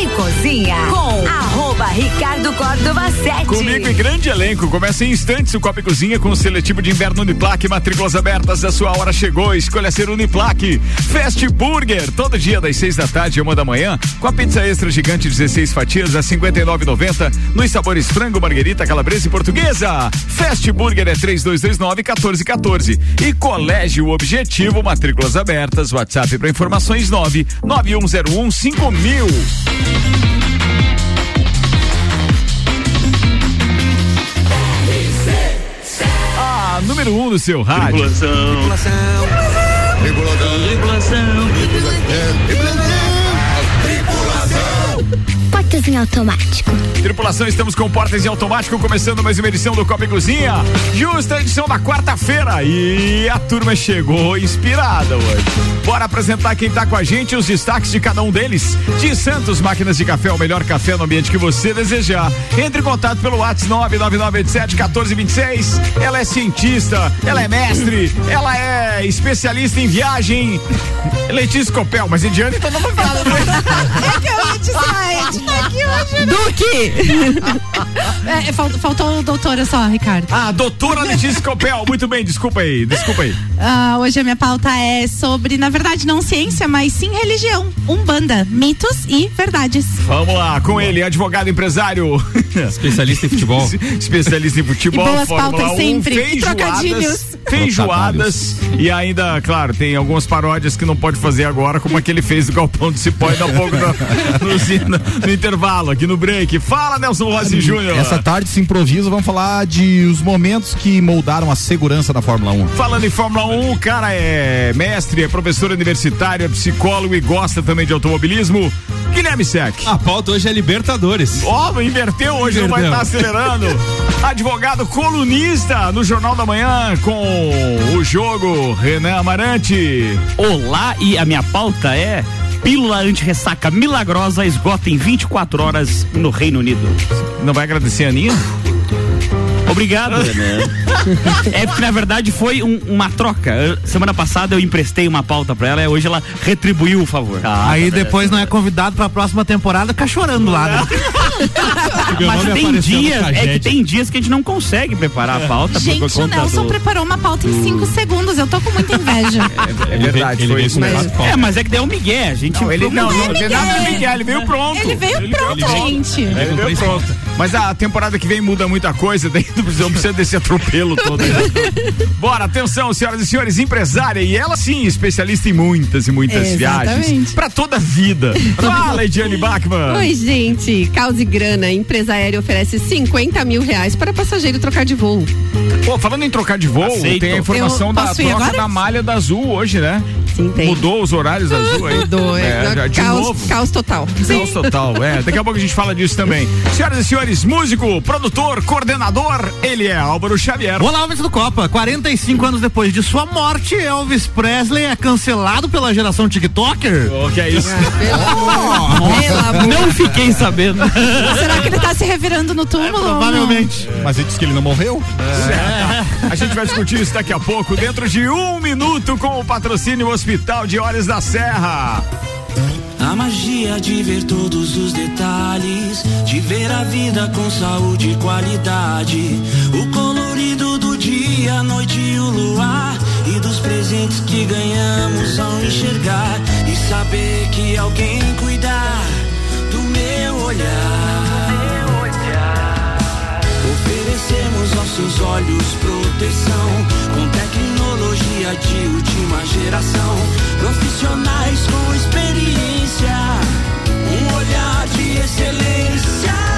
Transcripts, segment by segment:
e Cozinha com Ricardo Córdova 7. Comigo em grande elenco. Começa em instantes o Copa e Cozinha com o seletivo de inverno Uniplaque. Matrículas abertas. A sua hora chegou. Escolha ser Uniplaque. Fast Burger. Todo dia das seis da tarde e uma da manhã. Com a pizza extra gigante 16 fatias a 59,90. Nos sabores frango, marguerita, calabresa e portuguesa. Fast Burger é 3229 1414. E Colégio Objetivo. Matrículas abertas. WhatsApp para informações 9 9101 5000. A número 1 um do seu rádio. Tripulação. Tripulação. Tripulação. Portas em automático. Tripulação, estamos com portas em automático, começando mais uma edição do Copa e Cozinha. Justa edição da quarta-feira. E a turma chegou inspirada hoje. Bora apresentar quem tá com a gente, os destaques de cada um deles. De Santos Máquinas de Café, o melhor café no ambiente que você desejar. Entre em contato pelo WhatsApp 99987 1426. Ela é cientista, ela é mestre, ela é especialista em viagem. Letícia Copel, mas Indiana então não vai falar. É que eu aqui hoje. né? Duque! É, fal- faltou o doutora só, Ricardo. Ah, doutora Letícia Copel, muito bem, desculpa aí, desculpa aí. Ah, hoje a minha pauta é sobre, na verdade, não ciência, mas sim religião. Umbanda, mitos e verdades. Vamos lá, com ele, advogado empresário. Especialista em futebol. Especialista em futebol, E boas Fórmula pautas 1, sempre, e feijoadas, trocadilhos. feijoadas e ainda, claro, tem algumas paródias que não pode fazer agora, como a que ele fez do Galpão do Cipó ainda há pouco no, no- no- no intervalo, aqui no break. Fala, Nelson Rossi Júnior. Essa tarde se improvisa, vamos falar de os momentos que moldaram a segurança da Fórmula 1. Falando em Fórmula 1, o cara é mestre, é professor universitário, é psicólogo e gosta também de automobilismo. Guilherme Sec. A pauta hoje é Libertadores. Ó, inverteu hoje, não vai estar acelerando. Advogado colunista no Jornal da Manhã com o jogo Renan Amarante. Olá, e a minha pauta é pílula anti-ressaca milagrosa esgota em 24 horas no Reino Unido. Não vai agradecer a Aninha? Obrigado, Renan. É porque na verdade foi um- uma troca. Semana passada eu emprestei uma pauta pra ela e hoje ela retribuiu o favor. Aí depois não é convidado pra próxima temporada, fica chorando lá, né? Mas tem dias, é que tem dias que a gente não consegue preparar a pauta por Gente, o Nelson do- preparou uma pauta em cinco segundos. Eu tô com muita inveja. É verdade, ele foi isso com mesmo. É, mas é que deu um migué, a gente Não, ele não, não, nada de Miguel, ele veio pronto. Ele veio pronto, gente. Ele veio pronto. Mas a temporada que vem muda muita coisa, daí não precisa, não precisa desse atropelo todo. aí. Bora, atenção, senhoras e senhores, empresária, e ela sim, especialista em muitas e muitas Exatamente. viagens. Pra toda a vida. Fala, Ediane Bachmann. Oi, gente. Causa e Grana, empresa aérea oferece 50 mil reais para passageiro trocar de voo. Pô, falando em trocar de voo, Aceito. tem a informação Eu da troca agora? da malha da Azul hoje, né? Sim, tem. Mudou os horários da Azul aí. Do, É, já- de caos, novo. caos total. Caos total, é. Daqui a pouco a gente fala disso também. Senhoras e senhores, músico, produtor, coordenador, ele é Álvaro Xavier. Olá, Alves do Copa. 45 anos depois de sua morte, Elvis Presley é cancelado pela geração TikToker. O que é isso? Pelo amor. Não fiquei sabendo. Será que ele tá se revirando no túmulo? ou não? Provavelmente. Mas ele disse que ele não morreu? A gente vai discutir isso daqui a pouco, dentro de um minuto, com o patrocínio Hospital de Olhos da Serra. A magia de ver todos os detalhes, de ver a vida com saúde e qualidade. O colorido do dia, a noite e o luar. E dos presentes que ganhamos ao enxergar. E saber que alguém cuidar do meu olhar. Oferecemos aos olhos proteção com tecnologia de última geração. Profissionais com experiência, um olhar de excelência.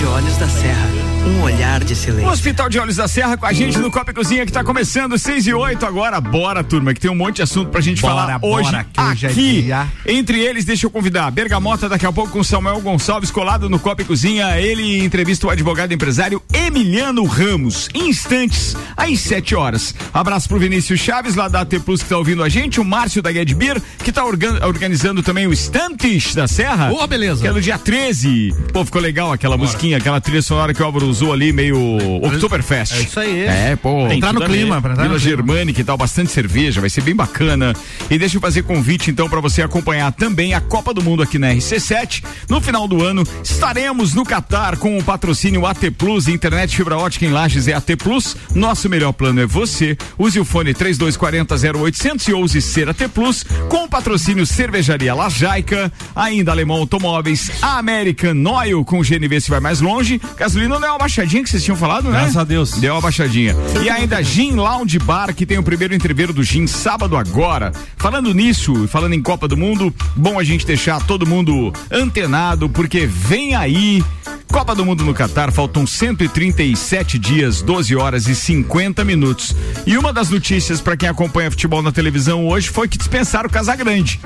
De Olhos da Serra. Um olhar de O silêncio. Hospital de Olhos da Serra com a gente no Copa e Cozinha que tá começando 6 e 8 agora. Bora, turma, que tem um monte de assunto pra gente Bora, falar bora, hoje que hoje é aqui. dia. Entre eles, deixa eu convidar Bergamota daqui a pouco com Samuel Gonçalves colado no Copa e Cozinha. Ele entrevista o advogado empresário Emiliano Ramos. Instantes, às 7 horas. Abraço pro Vinícius Chaves lá da AT Plus que tá ouvindo a gente, o Márcio da Beer, que tá organ- organizando também o Estantes da Serra. Ô, beleza. Que é no dia 13. Pô, ficou legal aquela musiquinha, aquela trilha sonora que o Álvaro usou ali, meio Oktoberfest. É isso aí. É, pô. Pra entrar no clima, pra entrar Vila no clima. Germânica e tal, bastante cerveja, vai ser bem bacana. E deixa eu fazer convite então para você acompanhar também a Copa do Mundo aqui na RC7. No final do ano estaremos no Catar com o patrocínio AT Plus, internet fibra ótica em Lages é AT Plus. Nosso melhor plano é você. Use o fone 3240 0800 e ouse ser AT Plus com o patrocínio Cervejaria Lajaica, ainda Alemão Automóveis, a American Oil com GNV se vai mais longe. Gasolina não é uma baixadinha que vocês tinham falado, né? Graças a Deus. Deu uma baixadinha. E ainda Gin Lounge Bar, que tem o primeiro entreveiro do Gin sábado agora. Falando nisso, falando em Copa do Mundo, bom a gente deixar todo mundo antenado, porque vem aí. Copa do Mundo no Catar, faltam 137 dias, 12 horas e 50 minutos. E uma das notícias para quem acompanha futebol na televisão hoje foi que dispensaram o Casagrande.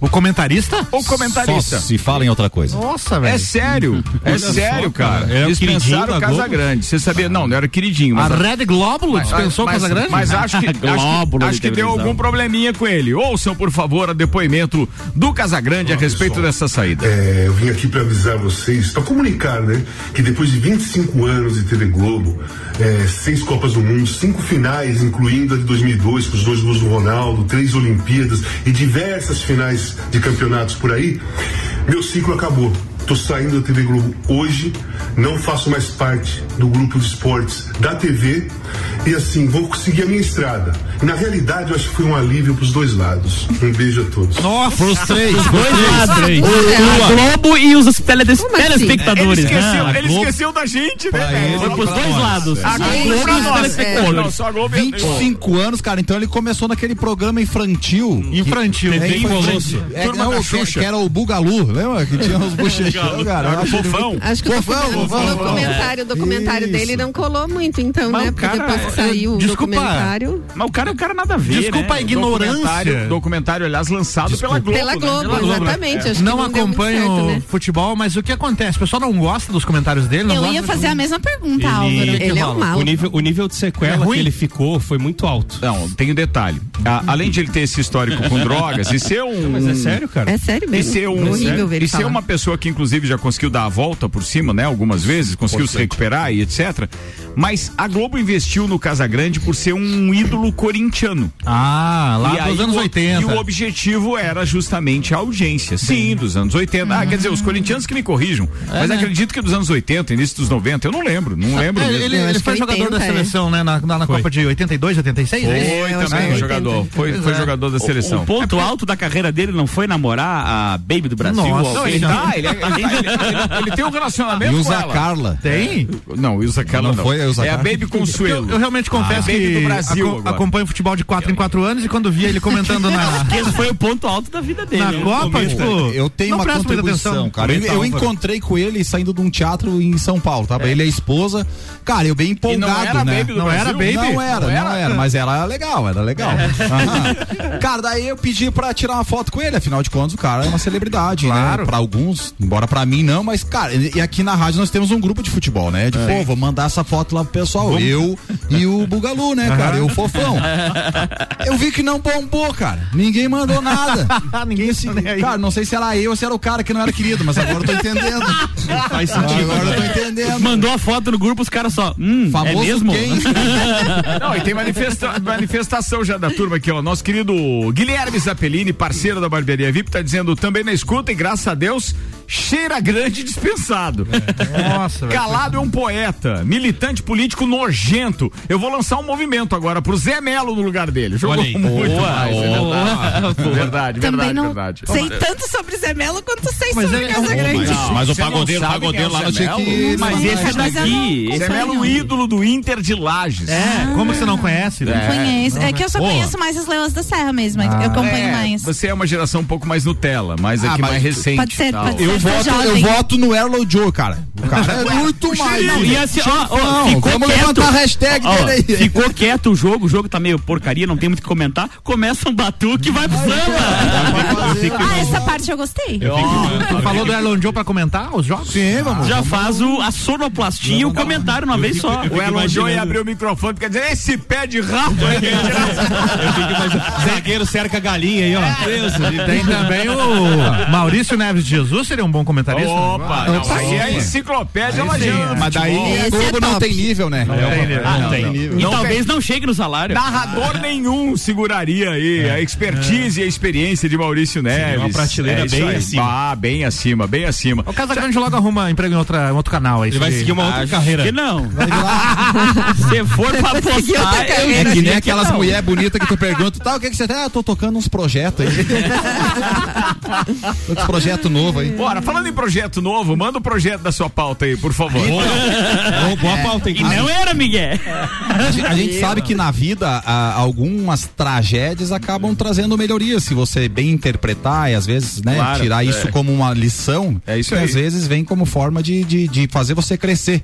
O comentarista? O comentarista. Só se fala em outra coisa. Nossa, velho. É sério, é Olha sério, só, cara. É o queridinho Dispensaram o? Casagrande. Você sabia? Não, não era queridinho. A Mas Red Glóbulo dispensou o mas, Casagrande? Mas acho que, acho que, acho que deu algum probleminha com ele. Ouçam, por favor, o depoimento do Casagrande a respeito dessa saída. É, eu vim aqui para avisar vocês, para comunicar, né, que depois de 25 anos de TV Globo, é, seis Copas do Mundo, cinco finais, incluindo a de 2002, com os dois gols do Ronaldo, três Olimpíadas e diversas finais de campeonatos por aí, meu ciclo acabou. Tô saindo da TV Globo hoje, não faço mais parte do grupo de esportes da TV e assim, vou seguir a minha estrada. E, na realidade, eu acho que foi um alívio para os dois lados. Um beijo a todos. Nossa, Pros três. Dois lados. É, O Globo e os teledes- assim? Ele telespectadores. esqueceu, Ah, ele esqueceu da gente, né? Ele, Foi pros dois nós. lados. A Globo Gente, pra nós. telespectadores. Não, só a Globo. 25 anos, cara. Então ele começou naquele programa infantil. Infantil. É, Colosso. é, Turma não, da que, era o Bugalu, lembra? Que tinha os bochechão, o achei ele fofão. Acho que o Fofão, o documentário, o documentário dele não colou muito, então, Mas né? o Porque cara- depois que saiu o Desculpa. documentário. Mas o cara é um cara nada a ver. Desculpa né? a ignorância. Documentário, documentário, aliás, lançado pela Globo. Pela né? Globo, Pela Globo, né? exatamente. Acho que não não acompanho certo, né? futebol, mas o que acontece? O pessoal não gosta dos comentários dele? Não Eu ia fazer a mesma pergunta, Álvaro. Ele é um mal. O nível, o nível de É sequela ruim? que ele ficou foi muito alto. Não, tem um detalhe. Além de ele ter esse histórico com drogas e ser um. Mas é sério, cara? É sério E mesmo. ser, um, horrível ver ele e ser uma pessoa que inclusive já conseguiu dar a volta por cima, né? Algumas vezes, conseguiu se recuperar e etc. Mas a Globo investiu no Casagrande por ser um ídolo corintiano. Ah, lá e aí dos anos o- 80. E o objetivo era justamente a audiência. Sim, dos anos 80. Ah, quer dizer, os corintianos que me corrijam. mas acredito que dos anos 80, início dos 90, eu não lembro. Não lembro É, mesmo. ele, ele foi jogador 80, da é. seleção, né? Na, na, na Copa de 82, 86, Foi é eu acho também é jogador. 80. Foi, foi é. jogador da O, seleção. o ponto alto da carreira dele não foi namorar a Baby do Brasil? Nossa. Não, ele tá, ele, ele, tá- ele- ele- ele tem um relacionamento E com usa ela. a Carla. Tem? Não, usa Carla Não não. foi a Ilza é a Carla? Baby Consuelo. Eu, eu realmente confesso Ah, que do Brasil aco- agora. acompanho futebol de 4 em 4 anos e quando via ele comentando na, esse foi o ponto alto da vida dele. na né? Copa, tipo. Eu tenho não uma contribuição, cara. Eu, eu encontrei com ele saindo de um teatro em São Paulo, tá? Ele e a esposa. Cara, eu bem empolgado, era né? Baby Não Brasil? era Baby? Não era, Não não era? mas era legal, era legal. Aham. Cara, daí eu pedi pra tirar uma foto com ele, afinal de contas o cara é uma celebridade, Claro. né? Pra alguns, embora pra mim não, mas cara, e aqui na rádio nós temos um grupo de futebol, né? De, pô, vou mandar essa foto lá pro pessoal, eu e o Bugalu, né, cara? Eu, o fofão. Eu vi que não bombou, cara. Ninguém mandou nada. Ninguém tá aí. cara, não sei se era eu ou se era o cara que não era querido, mas agora eu tô entendendo. Faz sentido. Agora eu tô entendendo. Mandou a foto no grupo, os caras só. Hum, Famoso é mesmo? quem? Não, e tem manifesta- manifestação já da turma aqui, ó. Nosso querido Guilherme Zappellini, parceiro da Barbearia VIP, tá dizendo também na escuta e graças a Deus, cheira grande dispensado. Nossa, velho. Calado é um poeta, militante político nojento. Eu vou lançar um movimento agora pro Zé Melo no lugar dele. Jogou Olha aí. muito Boa, mais, é boa. verdade. Verdade, Também verdade, não verdade. sei tanto sobre Zé Melo quanto sei Mas sobre ele é Casagrande. Mas, mas o não pagodeiro, pagodeiro é lá o não tinha Zé que. Melo? Mas esse é Mas daqui. não- Zé é Melo, o ídolo do Inter de Lages. É, como você não conhece? Não né? conheço. É que eu só Boa. conheço mais as Leões da Serra mesmo. é eu acompanho É, mais. Você é uma geração um pouco mais Nutella, mais Ah, aqui mas mais recente. Pode ser, pode Eu eu voto, eu voto no Erlo Joe, cara. O cara é muito mais. Não, e assim, ó, ó, Não, ficou vamos quieto. levantar a hashtag Ó, dele aí. Ficou quieto o jogo, o jogo tá meio porcaria, não tem muito o que comentar. Começa um batuque e vai pro samba. Ah, essa parte eu gostei. Tu falou do Elon Joe pra comentar os jogos? Sim, vamos. Já faz o, a sonoplastia e o comentário uma vez só. O Elon John ia abrir o microfone porque dizer, esse pé de rato aí. Zagueiro cerca a galinha aí, ó. Deus, E tem também o Maurício Neves de Jesus, seria um bom comentarista? Opa, não, aí é a enciclopédia Aí sim, lajana. Mas daí o Globo é não top. tem nível, né? Ah, não, tem. não. E Não talvez não chegue no salário. Narrador nenhum seguraria aí a expertise e a experiência de Maurício Neves. uma prateleira bem aí. acima. Ah, bem acima, bem acima. O Casagrande logo arruma emprego em, outra, em outro canal aí. Ele vai seguir uma outra Acho carreira. que não. Se for pra eu É que nem que aquelas não. mulheres bonitas que tu pergunta, tá, o que que você tem? Ah, tô tocando uns projetos aí. Outros projetos novos aí. Bora, falando em projeto novo, manda o projeto da sua pauta aí, por favor. Boa, boa pauta, hein? E não era, Miguel. A gente, a gente sabe que na vida a- algumas tragédias acabam trazendo melhorias se você bem interpretar e às vezes né, Claro, tirar é. isso como uma lição. É isso e aí. às vezes vem como forma de, de, de fazer você crescer.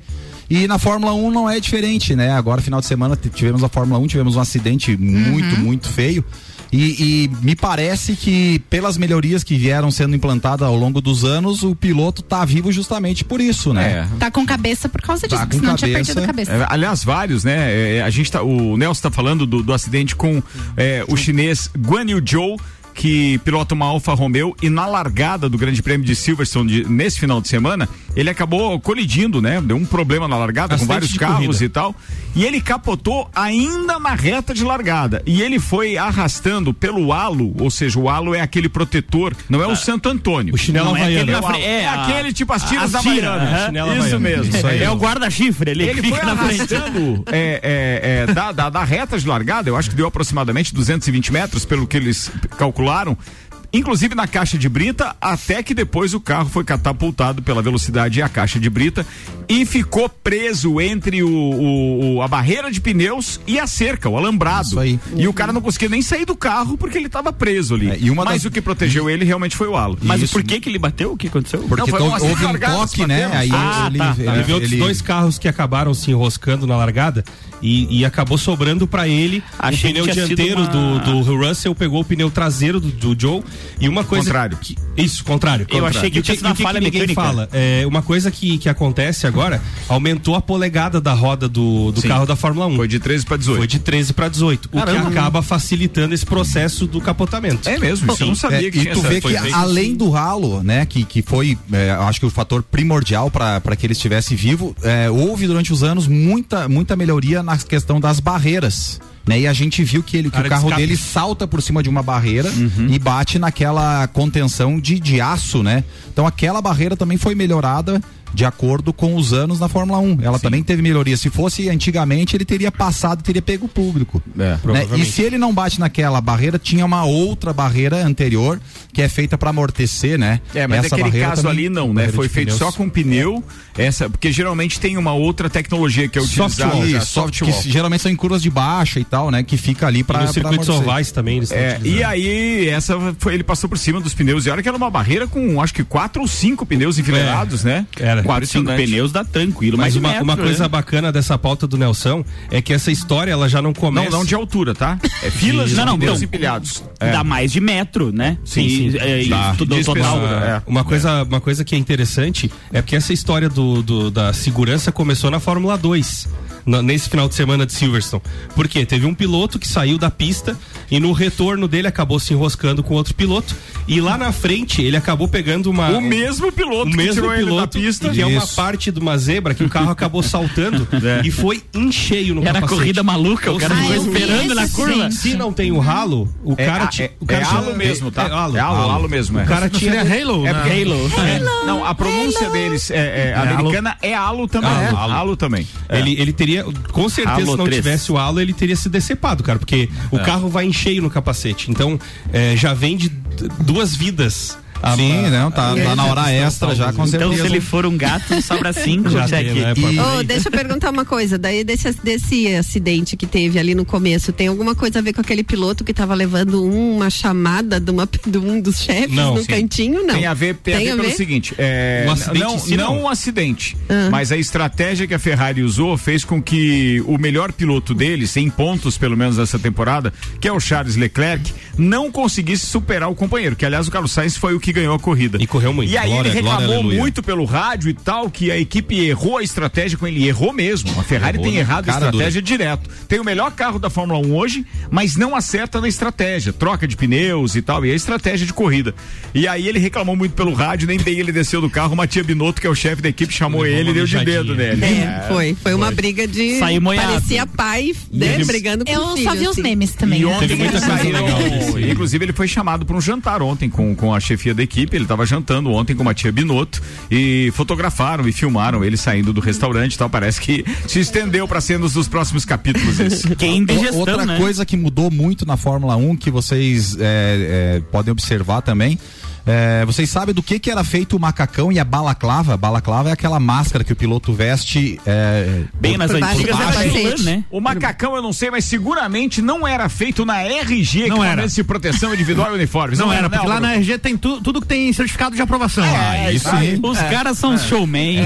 E na Fórmula 1 não é diferente, né? Agora, final de semana, tivemos a Fórmula 1, tivemos um acidente muito, muito feio. E, e me parece que, pelas melhorias que vieram sendo implantadas ao longo dos anos, o piloto tá vivo justamente por isso, né? É. Tá com cabeça por causa disso, Tá porque senão tinha cabeça. perdido a cabeça. É, aliás, vários, né? É, a gente tá, o Nelson tá falando do, do acidente com é, o chinês Guan Yu Zhou, que pilota uma Alfa Romeo e na largada do Grande Prêmio de Silverstone de- nesse final de semana, ele acabou colidindo, né? Deu um problema na largada com Acidente vários de carros corrida. e tal. E ele capotou ainda na reta de largada. E ele foi arrastando pelo halo, ou seja, o halo é aquele protetor, não é o Santo Antônio. O chinelo Não é havaiano. aquele É, frente, é é a- aquele tipo as tiras a da tira, Havaiana. aham. Chinelo Isso mesmo. Isso aí. É o guarda-chifre ali Ele foi fica na frente. arrastando é, é, é, da, da, da reta de largada, eu acho que deu aproximadamente 220 metros, pelo que eles calcularam especularam Inclusive na caixa de brita, até que depois o carro foi catapultado pela velocidade e a caixa de brita e ficou preso entre o, o- o- a barreira de pneus e a cerca, o alambrado. Isso aí. E o cara não conseguia nem sair do carro porque ele estava preso ali. É, e uma Mas das- o que protegeu ele realmente foi o halo. Mas Isso. por que que ele bateu? O que aconteceu? Porque Não, um houve um largada, toque, né? Aí Ah, ele, tá, ele- tá. Outros ele- dois carros que acabaram se enroscando na largada e, e acabou sobrando pra ele Achei o pneu dianteiro uma- do, do Russell pegou o pneu traseiro do, do Joe e uma coisa Contrário. que- isso contrário Eu achei que E o tinha sido uma e o que falha que ninguém mecânica. fala é uma coisa que, que acontece agora aumentou a polegada da roda do, do Sim. carro da Fórmula 1 Foi de 13 para 18. Foi de 13 para 18 o Caramba. que acaba facilitando esse processo do capotamento É mesmo, isso eu não sabia É, que e tinha tu essa- vê que além do ralo, né, que, que foi, é, acho que o fator primordial para que ele estivesse vivo, é, houve durante os anos muita, muita melhoria na questão das barreiras. Né, e a gente viu que, ele, que o de carro escape. dele salta por cima de uma barreira Uhum. e bate naquela contenção de, de aço, né? Então aquela barreira também foi melhorada de acordo com os anos na Fórmula 1. Ela também teve melhoria. Se fosse antigamente, ele teria passado e teria pego o público. É. Né? E se ele não bate naquela barreira, tinha uma outra barreira anterior que é feita para amortecer, né? É, mas Essa naquele barreira caso também- ali não, né? Foi feito pneus. só com pneu, essa, porque geralmente tem uma outra tecnologia que é utilizada. Softwall, já, isso, soft, softwall. que geralmente são em curvas de baixa e tal, né? Que fica ali e para nos circuitos ovais também eles É, e aí, essa foi, ele passou por cima dos pneus. E olha que era uma barreira com acho que quatro ou cinco pneus enfileirados, né? Era. Quatro, cinco pneus dá tranquilo. Mas uma, metro, uma coisa né? bacana dessa pauta do Nelson é que essa história ela já não Não, começa. não de altura, tá? É filas de Não, não, pneus então, empilhados. É. Dá mais de metro, né? Sim, E, sim. É, e tudo De total. é. Uma coisa, uma coisa que é interessante é porque essa história do, do- da segurança começou na Fórmula 2. Nesse final de semana de Silverstone. Por quê? Teve um piloto que saiu da pista e no retorno dele acabou se enroscando com outro piloto. E lá na frente ele acabou pegando uma. O mesmo piloto o que mesmo tirou ele da piloto pista. que é uma Isso. parte de uma zebra que o carro acabou saltando É. e foi em cheio no Era capacete. corrida maluca, o cara vi esperando na curva. se não tem o ralo, o É, cara. é- o cara é halo mesmo, tá? É, halo, É halo, halo mesmo, é. O cara Não tinha. Halo, É né? porque é, não, a pronúncia deles é, é, americana é halo também. Halo, é, halo. halo também. É. Ele, ele teria, com certeza, Halo se não 3. tivesse o halo, ele teria se decepado, cara, porque o carro vai em cheio no capacete. Então, é, já vem de duas vidas Sim, não, tá, tá na hora extra já, com certeza. Então, se ele for um gato, sobra cinco, Já tem, né, E- Ô, deixa eu perguntar uma coisa. Daí desse, desse acidente que teve ali no começo, tem alguma coisa a ver com aquele piloto que tava levando uma chamada de, uma, de um dos chefes Não, no sim. cantinho? Não. Tem a ver, tem a ver pelo seguinte, é, acidente não, si, não não. um acidente, Ah. mas a estratégia que a Ferrari usou fez com que o melhor piloto deles, em pontos pelo menos nessa temporada, que é o Charles Leclerc, não conseguisse superar o companheiro, que aliás o Carlos Sainz foi o que ganhou a corrida. E correu muito. E aí Glória, ele glória, reclamou aleluia. muito pelo rádio e tal, que a equipe errou a estratégia com ele, errou mesmo. A Ferrari Errou tem na errado a cara estratégia direto. Tem o melhor carro da Fórmula 1 hoje, mas não acerta na estratégia, troca de pneus e tal, e a estratégia de corrida. E aí ele reclamou muito pelo rádio, nem bem ele desceu do carro, o Matia Binotto, que é o chefe da equipe, chamou ele e deu de dedo nele. É, foi. Foi uma briga de. Saiu moiado. Parecia pai, né? eles- Brigando com Eu o só filho, vi os assim. memes também. E né? ontem Teve muita coisa legal. Inclusive, ele foi chamado para um jantar ontem com, com a chefia da equipe. Ele estava jantando ontem com a tia Binotto e fotografaram e filmaram ele saindo do restaurante e tal. Parece que se estendeu para cenas dos próximos capítulos. Isso. Quem O- indigestão, Outra né? coisa que mudou muito na Fórmula 1 que vocês é, é, podem observar também. É, vocês sabem do que que era feito o macacão e a balaclava? Balaclava é aquela máscara que o piloto veste. é, Bem nas antigas era né? O macacão eu não sei, mas seguramente não era feito na RG, Não era. equipamentos de proteção individual e uniformes. Não era, porque né, lá na Álvaro? RG tem tu- tudo que tem certificado de aprovação. É, isso aí. aí. Os caras são showman.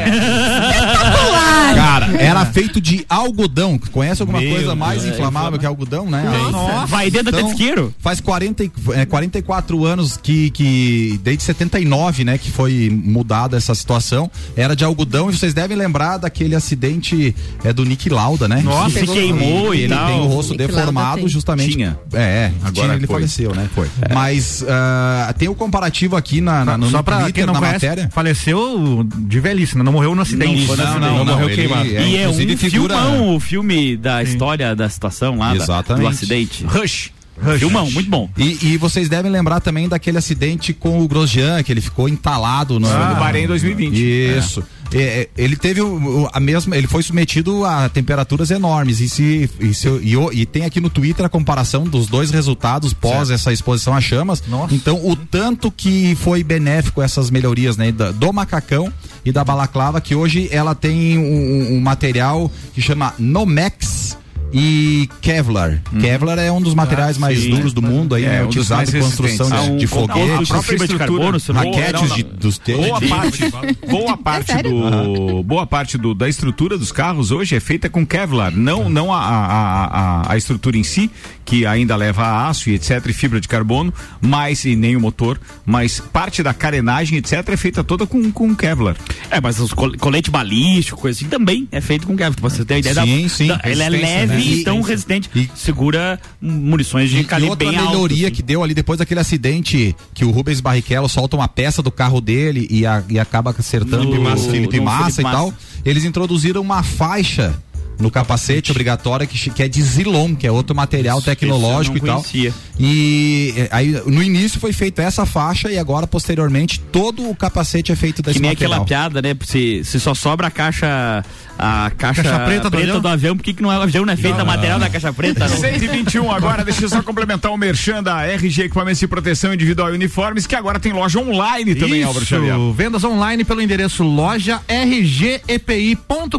Cara, era feito de algodão. Conhece alguma Meu coisa mais é inflamável que algodão, né? Nossa. Vai dentro do Então, tesqueiro? Faz 40, e- é, 44 anos que, que, desde 79, né, que foi mudada essa situação. Era de algodão e vocês devem lembrar daquele acidente é, do Nick Lauda, né? Nossa, Que se queimou e ele tal. tem o rosto Nick deformado justamente. Tinha. É, é Agora agora ele foi. faleceu, né? Foi. Mas ah, tem o comparativo aqui na, na, no, Só no pra Twitter, quem não na conhece, matéria. faleceu de velhice, né? não morreu no acidente. Não, Não, não, não, morreu ele- queimado. é, e é um figura- filmão o filme da história da situação lá, da- Exatamente. do acidente. Rush. Filmão, muito bom. E, e vocês devem lembrar também daquele acidente com o Grosjean, que ele ficou entalado no, Ah, do Bahrein 2020. Isso. É, é, ele teve o- o- a mesma, ele foi submetido a temperaturas enormes e se, e, se- e e tem aqui no Twitter a comparação dos dois resultados pós essa exposição a chamas. Nossa. Então o tanto que foi benéfico essas melhorias, né, da- do macacão e da balaclava que hoje ela tem um, um material que chama Nomex e Kevlar. Kevlar é um dos materiais mais sim. duros do mundo aí, É, né, um utilizado em construção de, Ah, de um foguete, composto de fibra de carbono, raquetes Não, não. de, dos tênis. Boa parte, boa parte sério? do boa parte do, da estrutura dos carros hoje é feita com Kevlar, não não a, a, a, a- a estrutura em si que ainda leva a aço e etc e fibra de carbono, mas e nem o motor, mas parte da carenagem etc é feita toda com com Kevlar. É, mas os col- colete balístico, coisa assim, também é feito com Kevlar. Pra você ter a ideia Sim, da, sim, da- Ele é leve né? E tão resistente. E- segura munições de E, e calibre outra bem alto. melhoria assim. que deu ali depois daquele acidente que o Rubens Barrichello solta uma peça do carro dele e, a- e acaba acertando No- o Felipe no Massa Felipe e tal. Massa. Eles introduziram uma faixa no capacete obrigatória que, que é de Zilon, que é outro material Isso, tecnológico e tal. conhecia. E é, aí no início foi feita essa faixa e agora posteriormente todo o capacete é feito desse Que nem material. aquela piada, né? Se, se só sobra a caixa a caixa, Caixa preta preta, do avião? do avião, por que, que não é o avião não é feito a material da caixa preta? Não? 121 agora, deixa eu só complementar o merchan da RG Equipamentos de Proteção Individual e Uniformes, que agora tem loja online também, Álvaro Xavier. Isso, vendas online pelo endereço loja rgepi.com.br.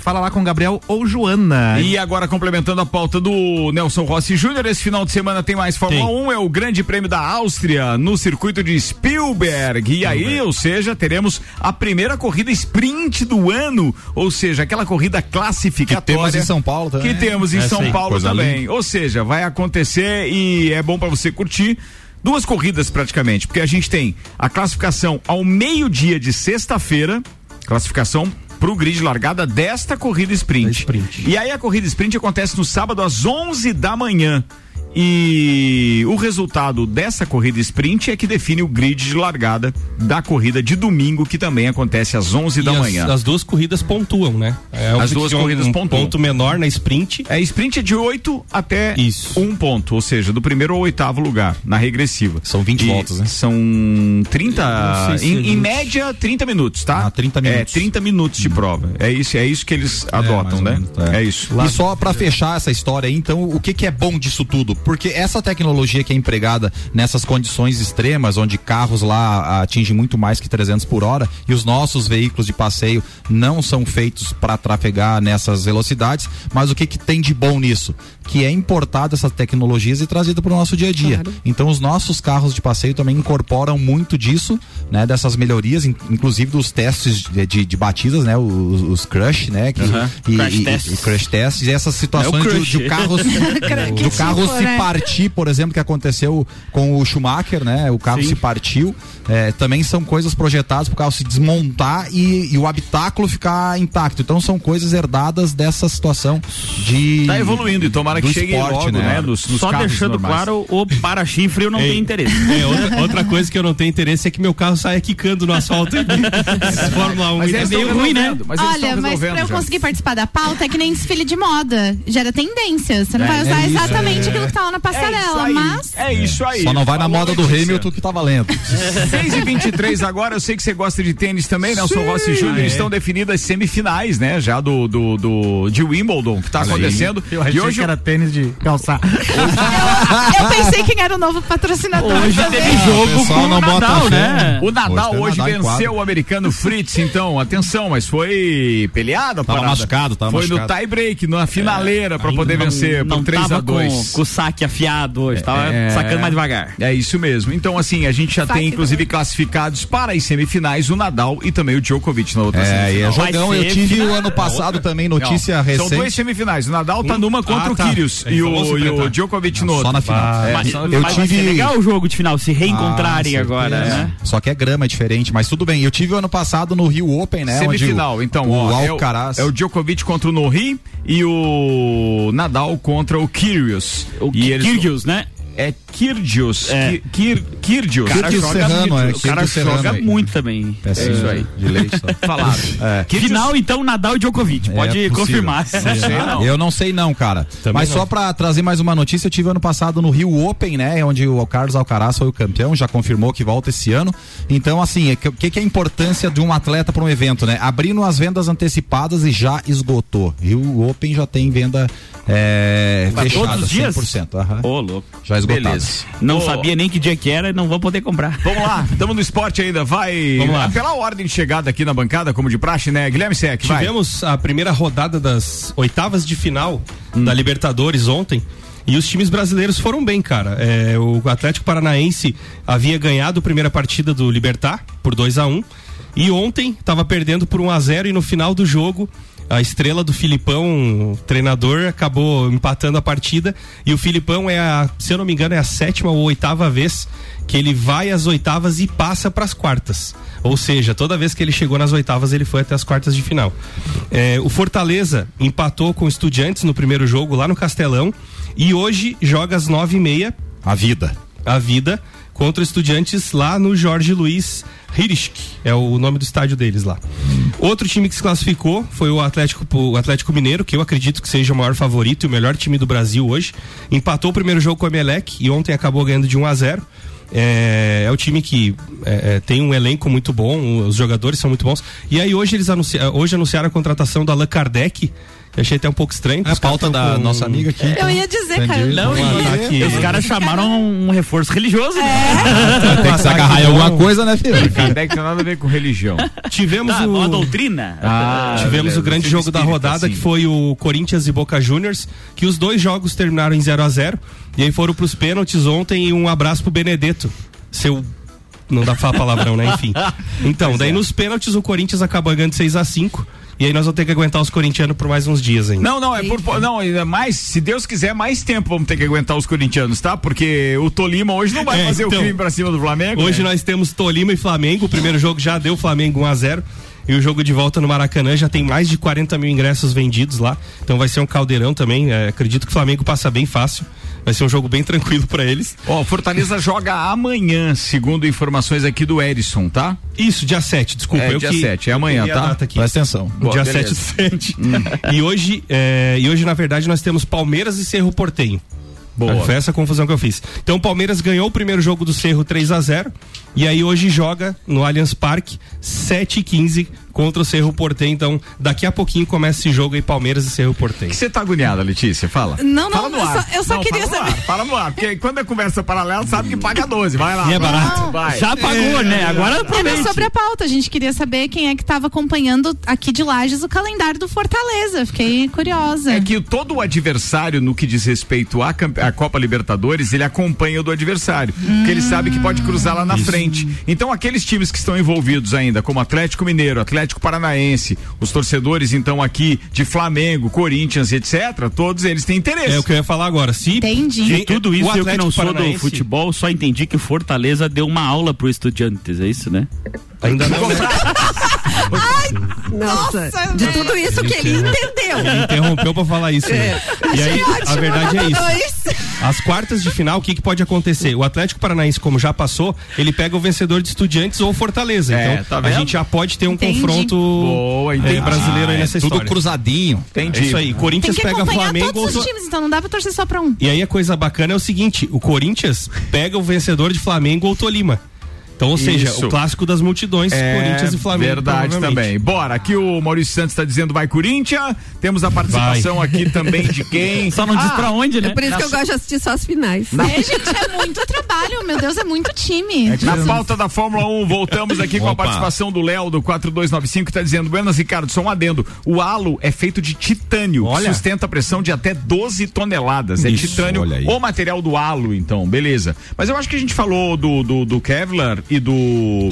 Fala lá com Gabriel ou Joana. E agora complementando a pauta do Nelson Rossi Júnior, esse final de semana tem mais Fórmula 1, é o Grande Prêmio da Áustria no circuito de Spielberg. E aí, ou seja, teremos a primeira corrida sprint do ano, ou seja, aquela corrida classificatória Que temos em São Paulo também. Que temos em Essa São aí, Paulo também. linda. Ou seja, vai acontecer e é bom para você curtir. Duas corridas praticamente, porque a gente tem a classificação ao meio-dia de sexta-feira, classificação pro grid largada desta corrida sprint. E aí a corrida sprint acontece no sábado às 11 da manhã. E o resultado dessa corrida sprint é que define o grid de largada da corrida de domingo, que também acontece às 11 da E as- manhã. As, duas corridas pontuam, né? É, As duas corridas um pontuam. ponto menor na sprint. É, sprint é de 8 até um ponto, ou seja, do primeiro ao oitavo lugar, na regressiva. São 20 voltas, né? São 30. Não sei se Em, é em 20. média, 30 minutos, tá? Ah, 30 minutos. É, 30 minutos de prova. É isso, é isso que eles adotam, mais ou né? menos, É, isso. E só pra fechar essa história aí, então, o que que é bom disso tudo? Porque essa tecnologia que é empregada nessas condições extremas, onde carros lá atingem muito mais que 300 por hora e os nossos veículos de passeio não são feitos para trafegar nessas velocidades, mas o que que tem de bom nisso? Que é importada essas tecnologias e trazida para o nosso dia a dia. Claro. Então os nossos carros de passeio também incorporam muito disso, né? Dessas melhorias, in- inclusive dos testes de, de, de batidas, né? Os, os crush, né? Que, Aham. e, Crash e- tests. e crash tests e essas situações É de, de o carro, Que do carro tipo, se né? partir, por exemplo, que aconteceu com o Schumacher, né? O carro Sim. se partiu. É, também são coisas projetadas para o carro se desmontar e, e o habitáculo ficar intacto. Então são coisas herdadas dessa situação de. Tá evoluindo e tomara que chegue esporte, logo, né? né? Nos, nos Só deixando normais. claro, o para-chifre eu não Ei. tenho interesse. É, outra, outra coisa que eu não tenho interesse é que meu carro saia quicando no asfalto. Fórmula 1 Mas estão meio ruim, né? Mas Olha, mas pra eu já. conseguir participar da pauta é que nem desfile de moda. Gera tendência. Você não vai usar exatamente aquilo que tá lá na É isso passarela, aí, mas. É isso aí. Só não vai na moda do. Hamilton que tá valendo. 6 e 23 agora, eu sei que você gosta de tênis também, Nelson Rossi e Júnior. Estão definidas as semifinais, né? Já do, do, do- de Wimbledon, que tá acontecendo. Eu achei E hoje que era tênis de calçar. Eu pensei quem era o novo patrocinador. Hoje também. teve jogo com o não bota Nadal, fé, né? o Nadal Hoje hoje, tem Nadal venceu o americano Fritz, então, atenção, mas foi peleada a Tava parada. machucado, tava Foi no machucado. tie break, na finaleira, pra poder vencer não por 3 tava a 2 Com, com o saque afiado hoje, tava É. sacando mais devagar. É isso mesmo. Então, assim, a gente já Saque tem, inclusive, classificados para as semifinais o Nadal e também o Djokovic na outra É, e é semifinal. Vai jogão. Eu tive o ano passado também notícia Não, recente. São duas semifinais. O Nadal tá numa contra Ah, o tá. Kyrgios Ele e falou o, se e o. Djokovic no Só outro. na final. É, Mas, só- eu mas vai tive- ser legal o jogo de final, se Ah, reencontrarem certeza. agora, né? Só que é grama é diferente, mas tudo bem. Eu tive o ano passado no Rio Open, né? Semifinal, o, então, o ó, é, o, é o Djokovic contra o Norri e o Nadal contra o Kyrgios. O e eles- Kyrgios, né? É Kyrgios. É. Ki- Kir, Kyrgios. O cara joga Serrano, muito, é, o cara Serrano joga muito também. É, isso aí. De leite. só. Falaram. É. Kyrgios- Final, então, Nadal e Djokovic. Pode possível. confirmar. não. Eu não sei não, cara. Também Mas não. só pra trazer mais uma notícia, eu tive ano passado no Rio Open, né? Onde o Carlos Alcaraz foi o campeão, já confirmou que volta esse ano. Então, assim, o que, que é a importância de um atleta para um evento, né? Abrindo as vendas antecipadas e já esgotou. Rio Open já tem venda é, fechada, todos os dias? 100%. aham. Ô, louco. Já esgotado. Beleza. Não Ô, sabia nem que dia que era e não vou poder comprar. Vamos lá, estamos no esporte ainda. Vai. Vamos lá. Pela ordem de chegada aqui na bancada, como de praxe, né? Guilherme Sec, vai. Tivemos a primeira rodada das oitavas de final da Libertadores ontem. E os times brasileiros foram bem, cara. É, o Atlético Paranaense havia ganhado a primeira partida do Libertar por 2 a 1 E ontem estava perdendo por 1 a 0 e no final do jogo. A estrela do Filipão, treinador, acabou empatando a partida. E o Filipão é a, se eu não me engano, é a sétima ou oitava vez que ele vai às oitavas e passa para as quartas. Ou seja, toda vez que ele chegou nas oitavas, ele foi até as quartas de final. É, o Fortaleza empatou com o Estudiantes no primeiro jogo lá no Castelão e hoje joga às nove e meia A vida. a vida contra o Estudiantes lá no Jorge Luiz Hirschk, é o nome do estádio deles lá. Outro time que se classificou foi o Atlético, o Atlético Mineiro, que eu acredito que seja o maior favorito e o melhor time do Brasil hoje. Empatou o primeiro jogo com o Emelec e ontem acabou ganhando de 1 a 0 é, é o time que é, é, tem um elenco muito bom, os jogadores são muito bons. E aí hoje eles hoje anunciaram a contratação do Allan Kardec. Eu achei até um pouco estranho. É a pauta tão da com- nossa amiga aqui. Eu ia dizer, cara. Não, e ataque- os caras chamaram um reforço religioso, né? Tem que se agarrar em alguma coisa, né, filho? Kardec não tem nada a ver com religião. Tivemos Tá, o... uma doutrina? Ah, Tivemos beleza. o grande jogo da rodada, que foi o Corinthians e Boca Juniors, que os dois jogos terminaram em 0 a 0 E aí foram pros pênaltis ontem e um abraço pro Benedetto. Seu. Não dá pra falar palavrão, né? Enfim. Então, daí nos pênaltis o Corinthians acabou ganhando 6 a 5 E aí nós vamos ter que aguentar os corintianos por mais uns dias ainda. Não, não, é por. por- Não, é mais, se Deus quiser, mais tempo vamos ter que aguentar os corintianos, tá? Porque o Tolima hoje não vai É, fazer então, o crime pra cima do Flamengo. Hoje né? nós temos Tolima e Flamengo. O primeiro jogo já deu Flamengo 1 a 0 E o jogo de volta no Maracanã já tem mais de 40 mil ingressos vendidos lá. Então vai ser um caldeirão também. É, acredito que o Flamengo passa bem fácil. Vai ser um jogo bem tranquilo pra eles. Ó, o Fortaleza joga amanhã, segundo informações aqui do Edson, tá? Isso, dia 7, desculpa. É, eu dia que- 7, é amanhã, tá? Presta atenção. Boa, dia beleza. 7 do 7. e, hoje, é, e hoje, na verdade, nós temos Palmeiras e Cerro Portenho. Boa. Foi essa a confusão que eu fiz. Então o Palmeiras ganhou o primeiro jogo do Cerro 3 a 0 e aí hoje joga no Allianz Parque 7 e 15 contra o Cerro Portem. Então, daqui a pouquinho começa esse jogo aí, Palmeiras e Cerro Portem. que você tá agoniada, Letícia? Fala. Não, não, fala no eu ar. só- eu só Não, queria fala no saber. ar, fala no ar, porque quando é conversa paralela, sabe que paga 12. Vai lá. E é barato. Vai. Já pagou, né? Agora Era aproveite. sobre a pauta. A gente queria saber quem é que estava acompanhando aqui de Lages o calendário do Fortaleza. Fiquei curiosa. É que todo o adversário, no que diz respeito à, à Copa Libertadores, ele acompanha o do adversário. Porque ele sabe que pode cruzar lá na frente. Então, aqueles times que estão envolvidos ainda, como Atlético Mineiro, Atlético Paranaense, os torcedores, então, aqui de Flamengo, Corinthians, etc., todos eles têm interesse. É o que eu ia falar agora. Se Entendi. De tudo isso, o eu que não Atlético sou do futebol, só entendi que o Fortaleza deu uma aula pro Estudiantes, é isso, né? Ainda não. né? Nossa, Nossa, de tudo isso que ele entendeu. Ele interrompeu pra falar isso. né? E aí, a verdade é isso. As quartas de final, o que, que pode acontecer? O Atlético Paranaense, como já passou, ele pega o vencedor de Estudiantes ou Fortaleza. É, então, tá a gente já pode ter um Entendi. confronto Boa, é, entendi. brasileiro aí Ah, é nessa tudo história. cruzadinho. Entendi. É isso aí. Tem Corinthians que pega Flamengo todos ou os times, então não dá pra torcer só pra um. E aí a coisa bacana é o seguinte: o Corinthians pega o vencedor de Flamengo ou Tolima. Então, ou seja, Isso. o clássico das multidões, Corinthians e Flamengo. É Verdade também. Bora, aqui o Maurício Santos está dizendo vai Corinthians. Temos a participação aqui também de quem? Só não diz Ah, pra onde, né? É por isso que eu gosto de assistir só as finais. É, gente, é muito trabalho. Meu Deus, é muito time. Na pauta da Fórmula 1, voltamos aqui com a participação do Léo do 4295 que está dizendo: Buenas Ricardo, só um adendo. O halo é feito de titânio, Olha. sustenta a pressão de até 12 toneladas. É Isso, titânio, olha aí. o material do halo, então, beleza. Mas eu acho que a gente falou do, do, do Kevlar e do.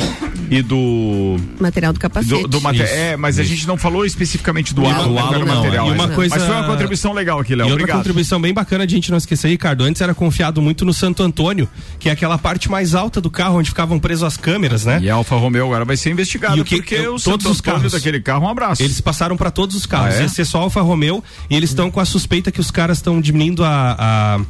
e do. Material do capacete. Do, do mate- Isso, é, mas a gente não falou especificamente do halo, do né, halo do não, material. e uma né? coisa- Mas foi uma contribuição legal aqui, Léo. E outra Obrigado. contribuição bem bacana de a gente não esquecer, Ricardo. Antes era confiado muito no Santo Antônio, que é aquela parte mais alta do carro onde ficavam presos as câmeras, né? E a Alfa Romeo agora vai ser investigado, E o que- porque eu- o todos Santo os carros. daquele carro, um abraço. Eles passaram para todos os carros. Ah, é? Ia ser só Alfa Romeo e eles estão com a suspeita que os caras estão diminuindo a, a,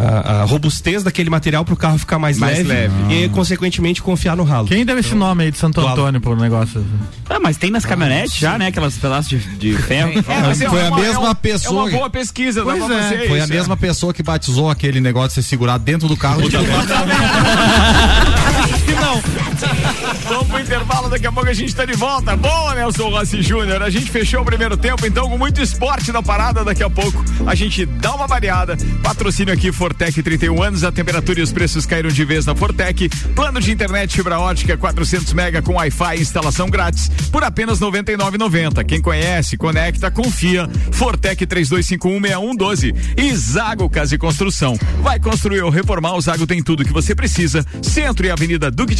a- a robustez daquele material para o carro ficar mais, Mais leve. e consequentemente confiar no ralo. Quem deu esse nome aí de Santo. Antônio pro negócio? Ah, mas tem nas caminhonetes já, né? Aquelas pedaços de, de ferro. É, mas é Foi a uma- mesma é um- pessoa É uma que- boa pesquisa, Pois é, Foi a isso, mesma pessoa que batizou aquele negócio de ser segurado dentro do carro. Não. Vamos pro intervalo, daqui a pouco a gente tá de volta. Boa, Nelson Rossi Júnior. A gente fechou o primeiro tempo, então, com muito esporte na parada. Daqui a pouco a gente dá uma variada. Patrocínio aqui, Fortec 31 anos. A temperatura e os preços caíram de vez na Fortec. Plano de internet fibra ótica 400 mega com Wi-Fi e instalação grátis por apenas R$ 99,90. Quem conhece, conecta, confia. Fortec 32516112. E Zago Casa e Construção. Vai construir ou reformar, o Zago tem tudo que você precisa. Centro e Avenida Duque de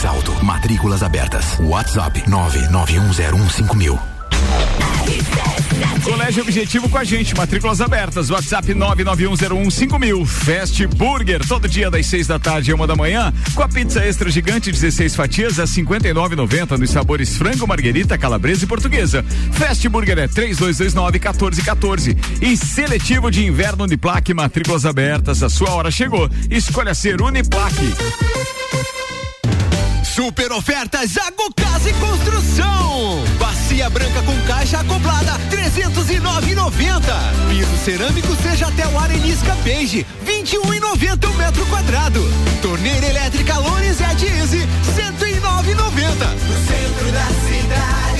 Mais alto. Matrículas abertas. WhatsApp 991015000. Colégio Objetivo com a gente, matrículas abertas, WhatsApp 991015000. Fast Burger, todo dia das 6 da tarde e uma da manhã, com a pizza extra gigante, 16 fatias a 59,90 nos sabores frango, marguerita, calabresa e portuguesa. Fast Burger é 3229-1414. E seletivo de inverno Uniplaque, matrículas abertas, a sua hora chegou. Escolha ser Uniplaque. Super ofertas Zago Casa e Construção. Bacia branca com caixa acoplada, 309,90. Piso cerâmico seja até o arenisca beige, 21,90 o metro quadrado. Torneira elétrica de Easy, 109,90. No centro da cidade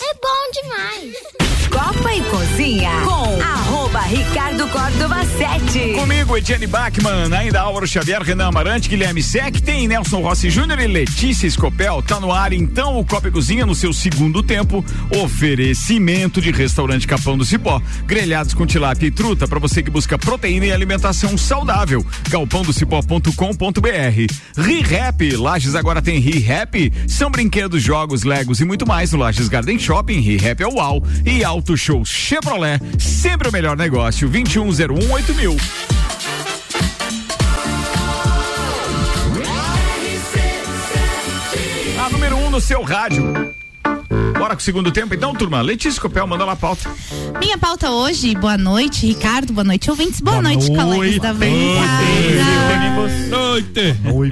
É bom demais. Copa e Cozinha com arroba Ricardo Córdova 7. Comigo, Ediane Bachmann, ainda Álvaro Xavier, Renan Amarante, Guilherme Sec, tem Nelson Rossi Júnior e Letícia Escopel. Tá no ar então o Copa e Cozinha no seu segundo tempo. Oferecimento de restaurante Capão do Cipó. Grelhados com tilápia e truta para você que busca proteína e alimentação saudável. galpãodocipó.com.br. ReHap, Lages agora tem ReHap. São brinquedos, jogos, legos e muito mais no Lages Garden Shopping. ReHap é UAU. E Auto Show Chevrolet, sempre o melhor negócio. 2101 8000. A número 1 um no seu rádio. Bora com o segundo tempo, então, turma. Letícia Copel, manda lá a pauta. Minha pauta hoje, boa noite, Ricardo, boa noite, ouvintes, boa, noite, colegas da bancada.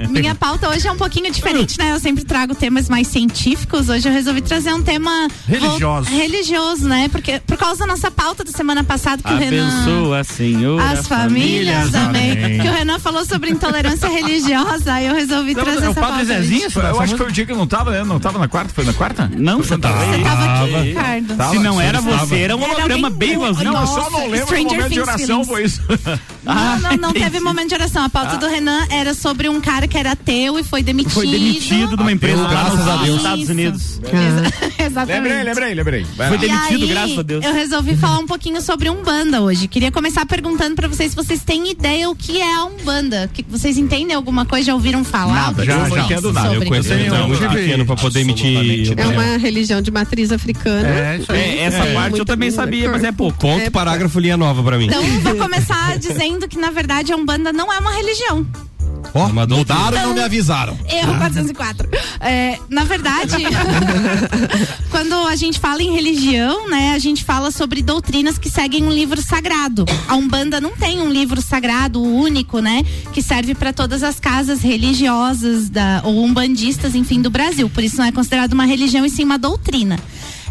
Minha pauta hoje é um pouquinho diferente, né? Eu sempre trago temas mais científicos. Hoje eu resolvi trazer um tema Religioso. vol- religioso, né? Porque por causa da nossa pauta da semana passada que o Renan Abençoa, Senhor. as famílias, amém. Que o Renan falou sobre intolerância religiosa, aí eu resolvi trazer essa pauta. Foi- Eu acho que foi o dia que eu não tava, né? Não tava na quarta? Foi na quarta? Não, você tava Você tava aqui, Ricardo. Tava, Se não era estava. você, era um holograma bem igualzinho. Não, eu só não lembro Stranger momento de Things oração, feelings. foi isso. Não, não, não entendi. teve momento de oração. A pauta Ah. do Renan era sobre um cara que era ateu e foi demitido. Foi demitido de uma empresa graças a Deus. Estados. Unidos. Exatamente. lembrei, lembrei, lembrei. Vai Foi lá. demitido, E aí, graças a Deus. Eu resolvi falar um pouquinho sobre Umbanda hoje. Queria começar perguntando pra vocês se vocês têm ideia o que é a Umbanda. Que vocês entendem alguma coisa? Já ouviram falar? Nada, já, já pensam entendo nada. sobre? Eu conheço um tive pequeno pra poder emitir. É uma religião de de matriz africana. É, isso aí. É, essa parte eu também sabia, mas é pouco. Ponto, parágrafo, linha nova pra mim. Então, vou começar dizendo que, na verdade, a Umbanda não é uma religião. Ó, doutrina. mudaram e não me avisaram. Erro 404. É, na verdade, quando a gente fala em religião, né, a gente fala sobre doutrinas que seguem um livro sagrado. A Umbanda não tem um livro sagrado único, né, que serve para todas as casas religiosas da, ou umbandistas, enfim, do Brasil. Por isso não é considerado uma religião e sim uma doutrina.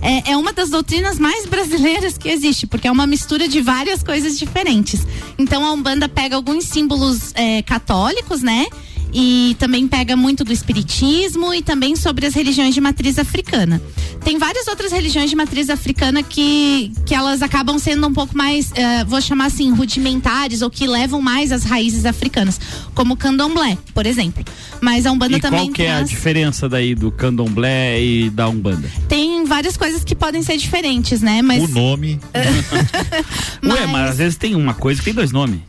É, é uma das doutrinas mais brasileiras que existe, porque é uma mistura de várias coisas diferentes. Então a Umbanda pega alguns símbolos é, católicos, né? E também pega muito do espiritismo e também sobre as religiões de matriz africana. Tem várias outras religiões de matriz africana que, que elas acabam sendo um pouco mais, eh, vou chamar assim, rudimentares ou que levam mais as raízes africanas, como o candomblé, por exemplo. Mas a Umbanda E também qual que é a diferença daí do candomblé e da umbanda? tem várias coisas que podem ser diferentes, né? Mas O nome. Ué, mas às vezes tem uma coisa que tem dois nomes.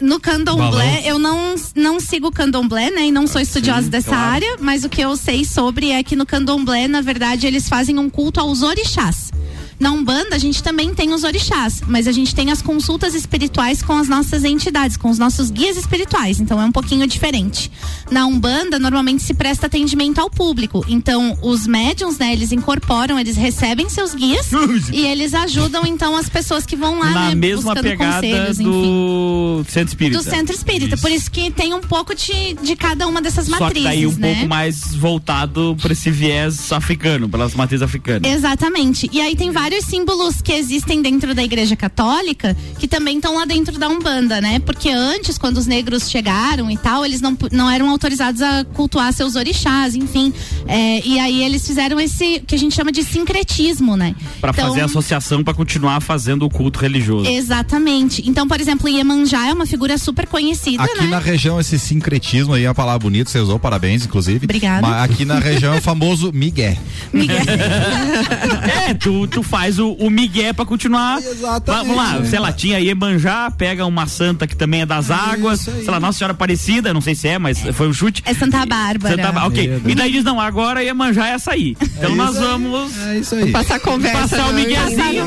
No candomblé, Balão. eu não, não sigo o candomblé, né? E não sou estudiosa sim, dessa claro. área, mas o que eu sei sobre é que no candomblé, na verdade, eles fazem um culto aos orixás. Na Umbanda, a gente também tem os orixás, mas a gente tem as consultas espirituais com as nossas entidades, com os nossos guias espirituais, então é um pouquinho diferente. Na Umbanda, normalmente se presta atendimento ao público, então os médiums, né, eles incorporam, eles recebem seus guias e eles ajudam, então, as pessoas que vão lá, Na né, mesma buscando pegada conselhos, enfim do centro espírita. do centro espírita. Por isso que tem um pouco de, de cada uma dessas Só que matrizes, daí um né? pouco mais voltado para esse viés africano, pelas matrizes africanas. Exatamente. E aí tem vários símbolos que existem dentro da Igreja Católica que também estão lá dentro da Umbanda, né? Porque antes, quando os negros chegaram e tal, eles não, não eram autorizados a cultuar seus orixás, enfim. É, e aí eles fizeram esse que a gente chama de sincretismo, né? Pra Então, fazer associação pra continuar fazendo o culto religioso. Exatamente. Então, por exemplo, Iemanjá é uma figura super conhecida, Aqui né? na região, esse sincretismo aí é uma palavra bonita, você usou, parabéns, inclusive. Obrigada. Mas aqui na região é o famoso migué. É, tu, tu faz o, o migué pra continuar. Vamos lá, sei lá, tinha Iemanjá, pega uma santa que também é das águas, sei lá, Nossa Senhora Aparecida, não sei se é, mas foi um chute. É Santa Bárbara. Santa Bá- ok. E daí diz, não, agora Iemanjá é essa aí. Então nós isso aí. vamos É isso aí. Passar conversa. passar o miguezinho,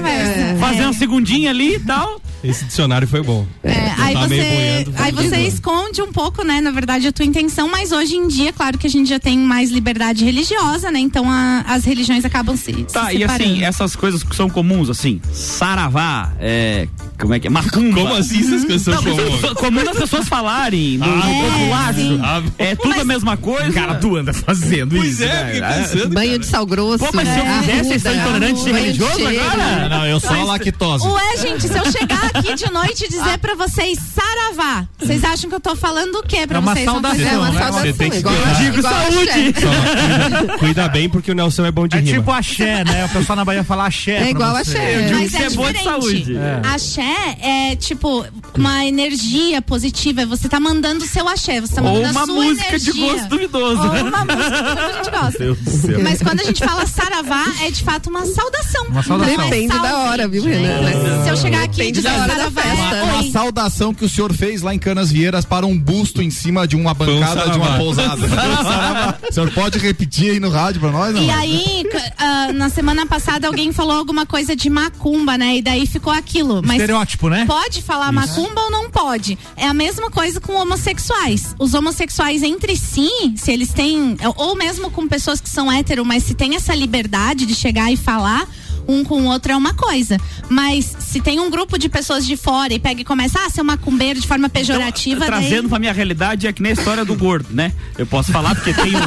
fazer É. uma segundinha ali e tal. Esse dicionário foi bom. É, aí tá meio você, aí você esconde um pouco, né, na verdade, a tua intenção, mas hoje em dia, claro que a gente já tem mais liberdade religiosa, né? Então a- as religiões acabam se, Tá, se e separando. assim, essas coisas que são comuns, assim, saravá, é. Como é que é? Macumba. Como assim essas coisas são comuns? são comum das pessoas falarem no, Ah. Ah, É tudo a mesma coisa. Cara, tu anda fazendo Pois isso, é, né? pensando. Banho de sal grosso. Pô, mas se eu né? fizesse, vocês são intolerantes de banho religioso cheiro. agora? Não, eu sou a lactose. Ué, gente, se eu chegar aqui de noite dizer pra vocês saravá, vocês acham que eu tô falando o quê pra É uma vocês? Não saudação, fazer É uma né? saudação. Você tem que igual, cuidar. Digo igual saúde. Cuida, cuida bem porque o Nelson é bom de É rima. tipo axé, né? O pessoal na Bahia fala axé. É igual axé. Eu digo Mas que é é boa de diferente. saúde. É. Axé é tipo uma energia positiva. Você tá mandando o seu axé, você tá Ou mandando uma a sua música de energia. gosto duvidoso. Ou uma música que a gente gosta. Mas quando a gente fala saravá, é de fato uma saudação. Uma saudação. Então, é Depende salve. da hora, viu, Renan? Se eu chegar aqui e dizer hora da festa. é Uma oi. saudação que o senhor fez lá em Canas Vieiras para um busto em cima de uma bancada de uma pousada. O senhor pode repetir aí no rádio pra nós? Não? E aí, ah, na semana passada, alguém falou alguma coisa de macumba, né? E daí ficou aquilo. Mas Estereótipo, né? Pode falar macumba ou não pode? É a mesma coisa com homossexuais. Os homossexuais entre si, se eles têm, ou mesmo com pessoas que são hétero, mas se tem essa liberdade de chegar e falar um com o outro é uma coisa. Mas se tem um grupo de pessoas de fora e pega e começa a ser macumbeiro de forma pejorativa, daí- Trazendo pra minha realidade é que nem a história do gordo, né? Eu posso falar porque tenho.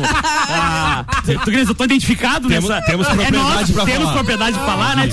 a- eu tô identificado Temos- nessa. temos é propriedade nosso, pra Temos falar. propriedade de falar, né?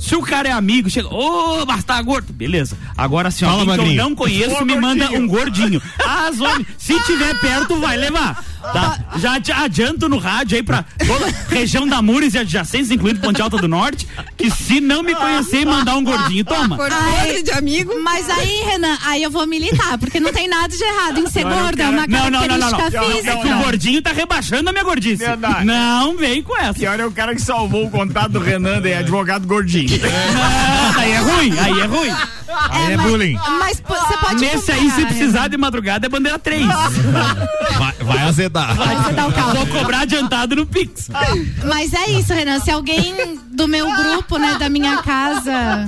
Se o cara é amigo, chega, ô, mas tá gordo. Beleza. Agora, se Fala, alguém que eu não conheço me manda um gordinho. Ah, Zone, se tiver perto, vai levar. Tá? Já adianto no rádio aí pra toda a região da Mures e adjacentes, incluindo Ponte Alta do Norte, que se não me conhecer e mandar um gordinho, toma. Podre de amigo. Mas aí, Renan, aí eu vou militar, porque não tem nada de errado em ser gordo, é uma Não, não, não, não, não. característica É física. que o gordinho tá rebaixando a minha gordice. Não, não, Não vem com essa. Pior é o cara que salvou o contato do Renan, é advogado gordinho. Não, aí é ruim, aí é ruim. Aí é mas, bullying. Mas você pode Nesse aí, se precisar de madrugada, é bandeira 3. Vai, vai azedar. Vai azedar o carro. Vou cobrar adiantado no Pix. Mas é isso, Renan. Se alguém do meu grupo, né, da minha casa.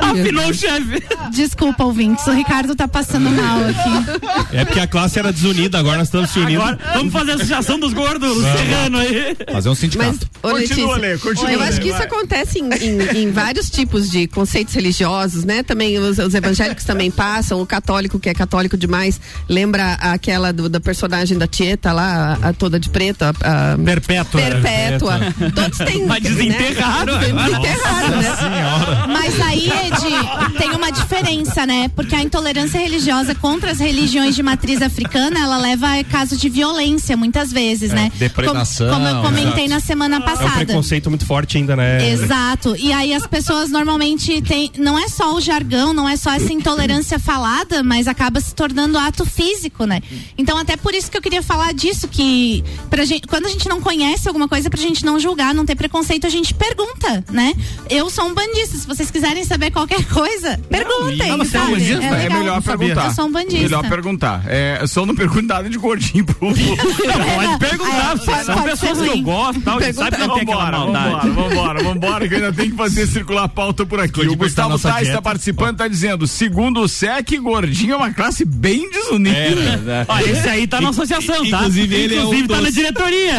Afinou o chefe. Desculpa, ouvintes. O Ricardo tá passando mal aqui. É porque a classe era desunida, agora nós estamos se unindo. Agora, vamos fazer a associação dos gordos serrano aí. Fazer um sindicato. Ô, Continua, Letícia, Lê, continua, Eu Lê, acho que isso vai. acontece em, em- em vários tipos de conceitos religiosos, né? Também os, os evangélicos também passam, o católico que é católico demais, lembra aquela do- da personagem da Tieta lá, a, a toda de preto, a, a Perpétua. perpétua. Todos têm. Mas desenterraram Né? Agora. Desenterraram, né? Mas aí, Ed, tem uma diferença, né? Porque a intolerância religiosa contra as religiões de matriz africana, ela leva a casos de violência, muitas vezes, né? depredação, Como, como eu comentei na semana É um passada. preconceito muito forte ainda, né? Exato. E aí as pessoas normalmente têm. Não é só o jargão, não é só essa intolerância falada, mas acaba se tornando ato físico, né? Então, até por isso que eu queria falar disso, que pra gente, quando a gente não conhece alguma coisa, pra gente não julgar, não ter preconceito, a gente pergunta, né? Eu sou um bandista. Se vocês quiserem saber qualquer coisa, perguntem. não, você é um bandista? É, legal. melhor perguntar. Eu sou um bandista. Melhor perguntar. É, só não pergunto nada de gordinho pro. Pode perguntar, É, são pode pessoas que eu gosto, tal, a gente sabe que não tem aquela Vambora, maldade. vambora, vambora, vambora, que eu ainda tem que fazer circular a pauta por aqui. O Gustavo Tais está participando, está dizendo, segundo o SEC, gordinho é uma classe bem desunida. né? Ó, esse aí tá na associação, tá? Inclusive, ele é Inclusive um tá na diretoria.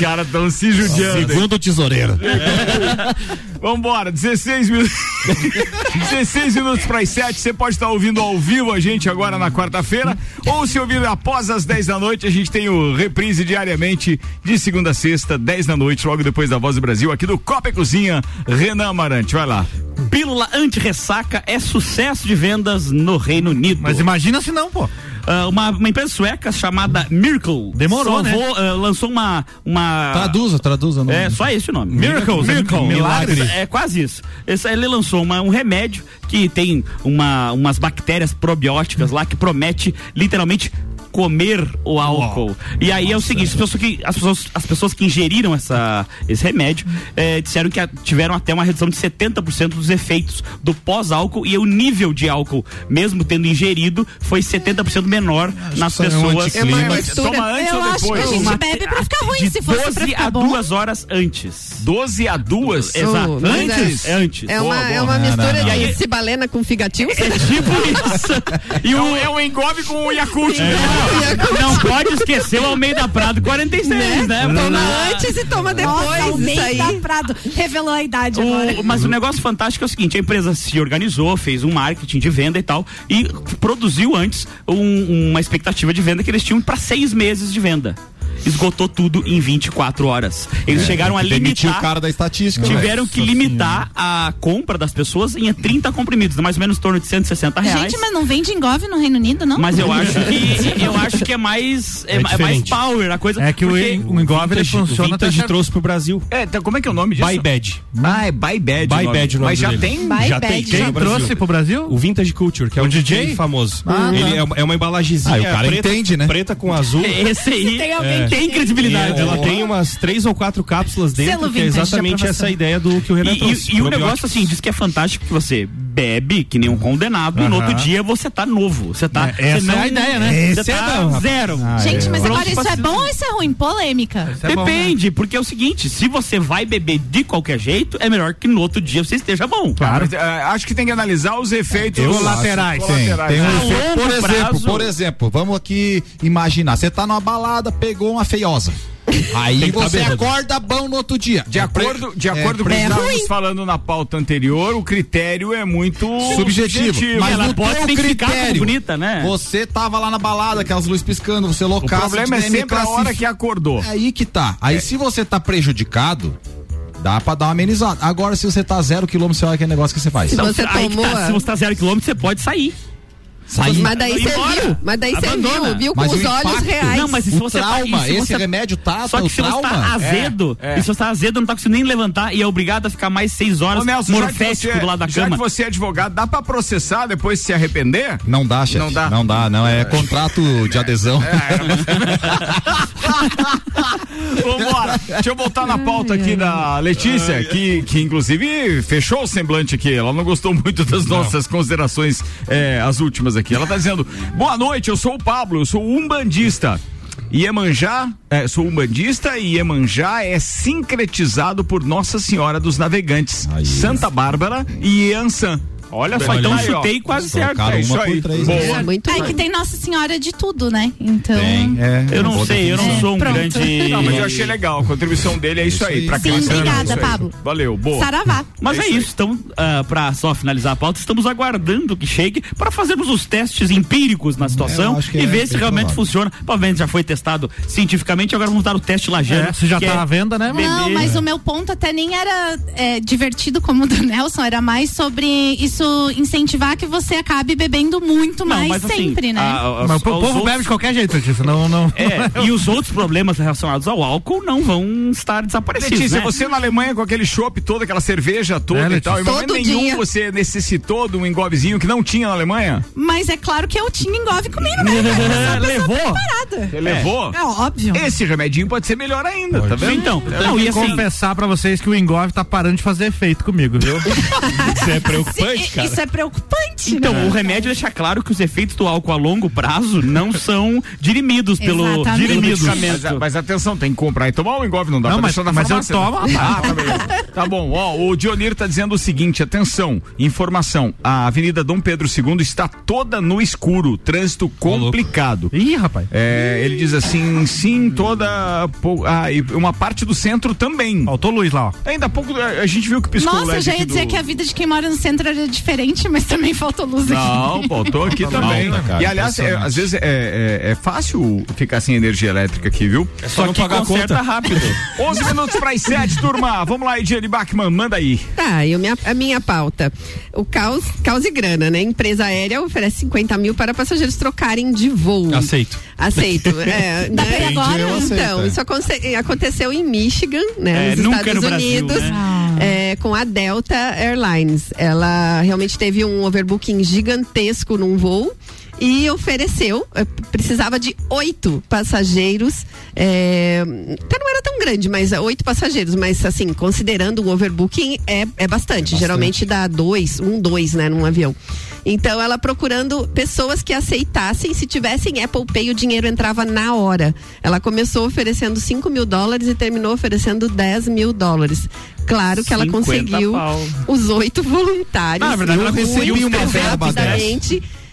Os caras estão se judiando. Segundo o tesoureiro. Vambora, 16 minutos. 16 minutos para as 7. Você pode estar ouvindo ao vivo a gente agora na quarta-feira. Ou se ouvir após as 10 da noite, a gente tem o reprise diariamente de segunda a sexta, 10 da noite, logo depois da Voz do Brasil, aqui do Copa e Cozinha. Renan Amarante, vai lá. Pílula anti-ressaca é sucesso de vendas no Reino Unido. Mas imagina se não, pô. Ah, uma, uma empresa sueca chamada Miracle Demorou, né? ah, lançou uma, uma Traduza, traduza. Não. É só esse o nome. Miracles. Miracle. Milagre. É quase isso. Esse, ele lançou uma- um remédio que tem uma, umas bactérias probióticas lá que promete literalmente comer o álcool. E aí é o seguinte, as pessoas que, as pessoas, as pessoas que ingeriram essa, esse remédio eh, disseram que a- tiveram até uma redução de 70% dos efeitos do pós-álcool e o nível de álcool, mesmo tendo ingerido, foi 70% menor nas isso é um pessoas. É uma mistura. Toma antes Eu ou acho que depois? a gente bebe pra ficar ruim, de se fosse pra 12 ficar a bom. 2 horas antes. 12 a 2? Exato. Oh, mas antes? é- É antes. É Boa, uma, boa. é uma Não, mistura não, não. de cibalena com figatil. É tipo isso. E É o, um, é um engove com o Yakult. Não pode esquecer o Almeida Prado 46, né? Toma antes e toma depois. Nossa, Almeida aí. Prado revelou a idade agora. O- mas o negócio fantástico é o seguinte: a empresa se organizou, fez um marketing de venda e tal, e produziu antes um- uma expectativa de venda que eles tinham para seis meses de venda. Esgotou tudo em 24 horas. Eles chegaram a limitar. o cara da estatística. Tiveram que limitar a compra das pessoas em 30 comprimidos, mais ou menos em torno de 160 reais. Gente, mas não vende engove no Reino Unido, não? Mas eu acho que eu acho que é mais é, É é mais power a coisa. É que o, o engove ele Vintage, funciona o Vintage tá certo. trouxe pro Brasil. É, então, como é que é o nome disso? Buy Bad. Ah, é Buy Bad. Buy o nome. Bad o nome Mas já dele. tem. Buy já Bad. tem, Brasil. trouxe pro Brasil? O Vintage Culture, que é um DJ? DJ famoso. Ah, Ele tá. é, uma- é uma embalagenzinha Ah, o cara preta, entende, né? preta com azul. Esse aí tem alguém É. tem E credibilidade. ela tem umas três ou quatro cápsulas dentro, Selo que é exatamente essa ideia do que o Renan E, trouxe. e- e o negócio assim, diz que é fantástico que você bebe que nem um condenado e no outro dia você tá novo. Você tá. É, essa você é a ideia, né? Você é tá bom, rapaz. zero. Gente, mas agora isso pra é bom ou isso é ruim? Polêmica. Isso é bom, né? Depende, porque é o seguinte, se você vai beber de qualquer jeito, é melhor que no outro dia você esteja bom. Claro. acho que tem que analisar os efeitos Eu Colaterais. acho que Tem, Colaterais. tem um efeito. Por exemplo, prazo- por exemplo, vamos aqui imaginar. Você tá numa balada, pegou uma feiosa. Aí tá você acorda bom no outro dia. De acordo, de acordo com o que estávamos falando na pauta anterior, o critério é muito subjetivo. Mas Ela no pode como critério, bonita, né? Você tava lá na balada, aquelas luzes piscando, você O loucaço. problema é sempre a hora que acordou. É aí que tá. Aí se você tá prejudicado, dá pra dar uma amenizada. Agora, se você tá zero quilômetro, você olha aquele negócio que você faz. Se Então, você que tomou tá, a- se você tá zero quilômetro, você pode sair. Mas daí você viu, mas daí você viu, viu com Mas os olhos impacto- reais. Não, mas se O você trauma, tá, se esse você- remédio tá, Só o que se você trauma. tá azedo, É, é. e se você tá azedo, não tá conseguindo nem levantar e é obrigado a ficar mais seis horas Ô, Nelson, já morfético você, do lado da já cama. que você é advogado, dá pra processar depois de se arrepender? Não dá, chefe. Não dá. Não dá, não. É contrato de adesão. Vambora. Deixa eu voltar na pauta aqui da Letícia, que, que inclusive fechou o semblante aqui. Ela não gostou muito das nossas considerações, é, as últimas aqui. Ela tá dizendo: boa noite, eu sou o Pablo, eu sou umbandista. Iemanjá, é, sou umbandista e Iemanjá é sincretizado por Nossa Senhora dos Navegantes, Santa Bárbara e Iansã. Olha só, então aí, ó. chutei quase certo. É isso aí. três, Boa. né? Muito É bem. que tem Nossa Senhora de tudo, né? Então. Tem, é. Eu não sei, eu não sou um Pronto. grande. Não, mas eu achei legal. A contribuição dele é isso, aí. Pra Sim, obrigada, é. Pablo. Valeu, boa. Saravá. Mas É é, isso então, ah, pra só finalizar a pauta, estamos aguardando que chegue para fazermos os testes empíricos na situação acho que e é ver se bem realmente funciona. Provavelmente já foi testado cientificamente, agora vamos dar o teste lajano. É, se já tá é à venda, né? Não, mas o meu ponto até nem era é, divertido como o do Nelson, era mais sobre isso incentivar que você acabe bebendo muito Não, mais mas assim, sempre, né? a- a- Mas o povo outros- bebe de qualquer jeito, Letícia. Não, não. É, e os outros problemas relacionados ao álcool não vão estar desaparecidos. Letícia, né? você na Alemanha com aquele chopp todo, aquela cerveja toda É, e Letícia. tal, em momento Todo nenhum dia. você necessitou de um engobezinho que não tinha na Alemanha? Mas é claro que eu tinha engove comigo, né? Levou? Você levou? É óbvio. Esse remedinho pode ser melhor ainda, tá vendo? Então, Eu não, tenho que assim, confessar pra vocês que o Engove tá parando de fazer efeito comigo, viu? Isso é preocupante, Cara. Isso é preocupante, Então, né? o remédio deixa claro que os efeitos do álcool a longo prazo não são dirimidos pelo, pelo Mas, mas atenção, tem que comprar e tomar o engove, não dá Não, pra mas- deixar na mas eu farmácia. tomo, rapaz. Ah, tá, beleza. tá bom, ó, o Dionir tá dizendo o seguinte, atenção, informação, a Avenida Dom Pedro II está toda no escuro, trânsito complicado. Ih, rapaz. É, ele diz assim, sim, toda. Ah, e uma parte do centro também. Faltou luz lá, ó. Ainda há pouco a, gente viu que piscou o Nossa, eu LED já ia dizer do- que a vida de quem mora no centro era diferente, mas também faltou luz Não, aqui. pô, tô aqui também. Não, cara, e aliás, é, impressionante. às vezes é, é, é fácil ficar sem energia elétrica aqui, viu? É só não que pagar conta rápido. 11 minutos para as 7, turma. Vamos lá, Ediane Bachmann, manda aí. Tá, e o minha- a minha pauta. O caos, caos e grana, né? Empresa aérea oferece 50 mil para passageiros trocarem de voo. Aceito. Aceito. É, Dá pra ir né? agora? eu aceito, Então, é. isso aconte- aconteceu em Michigan, né? É, nos nunca Estados no Brasil, Unidos, né? É, com a Delta Airlines. Ela realmente teve um overbooking gigantesco num voo e ofereceu, eh, precisava de oito passageiros, é, até não era tão grande, mas oito passageiros, mas assim, considerando o overbooking é, é bastante, geralmente dá dois, um, dois, né, num avião. Então ela procurando pessoas que aceitassem, se tivessem Apple Pay o dinheiro entrava na hora. Ela começou oferecendo 5 mil dólares e terminou oferecendo 10 mil dólares. Claro que ela 50 conseguiu pau. os oito voluntários. Ah, na verdade, ela conseguiu uma verba dessa.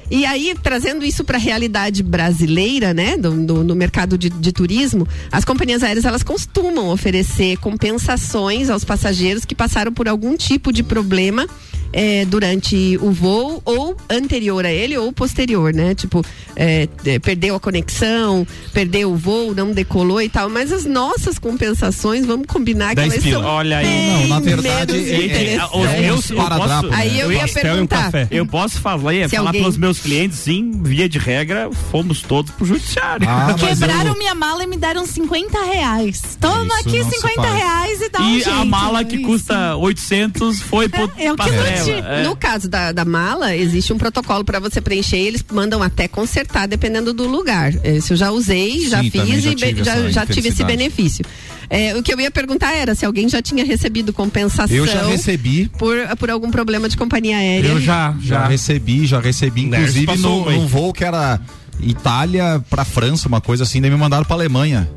E aí, trazendo isso para a realidade brasileira, né, do, do- no mercado de, de turismo, as companhias aéreas elas costumam oferecer compensações aos passageiros que passaram por algum tipo de problema eh, durante o voo ou anterior a ele ou posterior, né? Tipo, eh, eh, perdeu a conexão, perdeu o voo, não decolou e tal. Mas as nossas compensações, vamos combinar que 10 elas pila. são Olha aí. bem Não, na verdade, é- é-. Os É meus, eu esparadrapo, posso, né? Aí eu ia perguntar. café. Eu posso falar, ia falar alguém- pros meus clientes, sim, via de regra, fomos todos pro judiciário. Ah, Quebraram eu- minha mala e me deram 50 reais. Toma Isso aqui não se 50 faz. reais e dá um e jeito. a mala que Isso. custa 800 foi pro É, eu pastel, é. No caso da, da mala, existe um protocolo para você preencher. Eles mandam até consertar, dependendo do lugar. Esse eu já usei, já Sim, fiz já e tive já, já tive esse benefício. É, o que eu ia perguntar era se alguém já tinha recebido compensação Eu já recebi. por, por algum problema de companhia aérea. Eu já, Já já. recebi, já recebi, inclusive num voo que era Itália pra França, uma coisa assim, daí me mandaram pra Alemanha.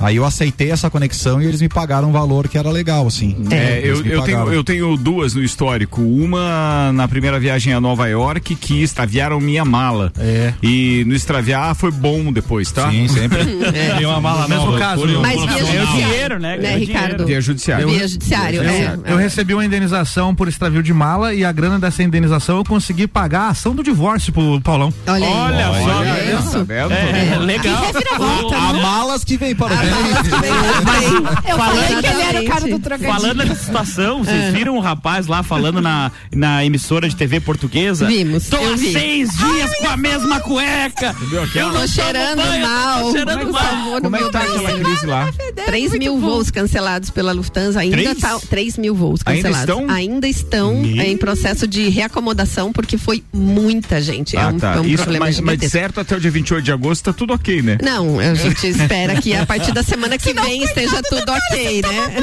Aí eu aceitei essa conexão e eles me pagaram um valor que era legal, assim. É, Eles eu, eu, tenho, eu tenho duas no histórico. Uma na primeira viagem a Nova York, que extraviaram minha mala. É. E no extraviar foi bom depois, tá? Sim, sempre. É. Tem uma mala Mesmo nova. caso, por- não. Mas via dinheiro, né? né, Ricardo? Via judiciário. Via judiciário, Eu, é. eu recebi uma indenização por extravio de mala e a grana dessa indenização eu consegui pagar a ação do divórcio pro Paulão. Olha, aí. Olha só, Olha né? isso. Tá vendo? É, legal. Que reviravolta, Há não? malas que vem para o Eu falei que ele era o cara do trocadilho. Falando nessa situação, vocês É. viram o rapaz lá falando na, na emissora de TV portuguesa? Vimos, Tô há vi. seis dias com a mesma cueca. Eu tô cheirando mal. Tô cheirando Por mal. favor, Como é que tá aquela crise lá? 3 mil voos cancelados pela Lufthansa. Ainda Três? tá. 3 mil voos Ainda cancelados. estão? Ainda estão em processo de reacomodação, porque foi muita gente. é Ah, um, tá. é um Isso, problema mas, mas certo até o dia 28 de agosto tá tudo ok, né? Não, a gente espera que a partir da semana que vem esteja tudo ok, né?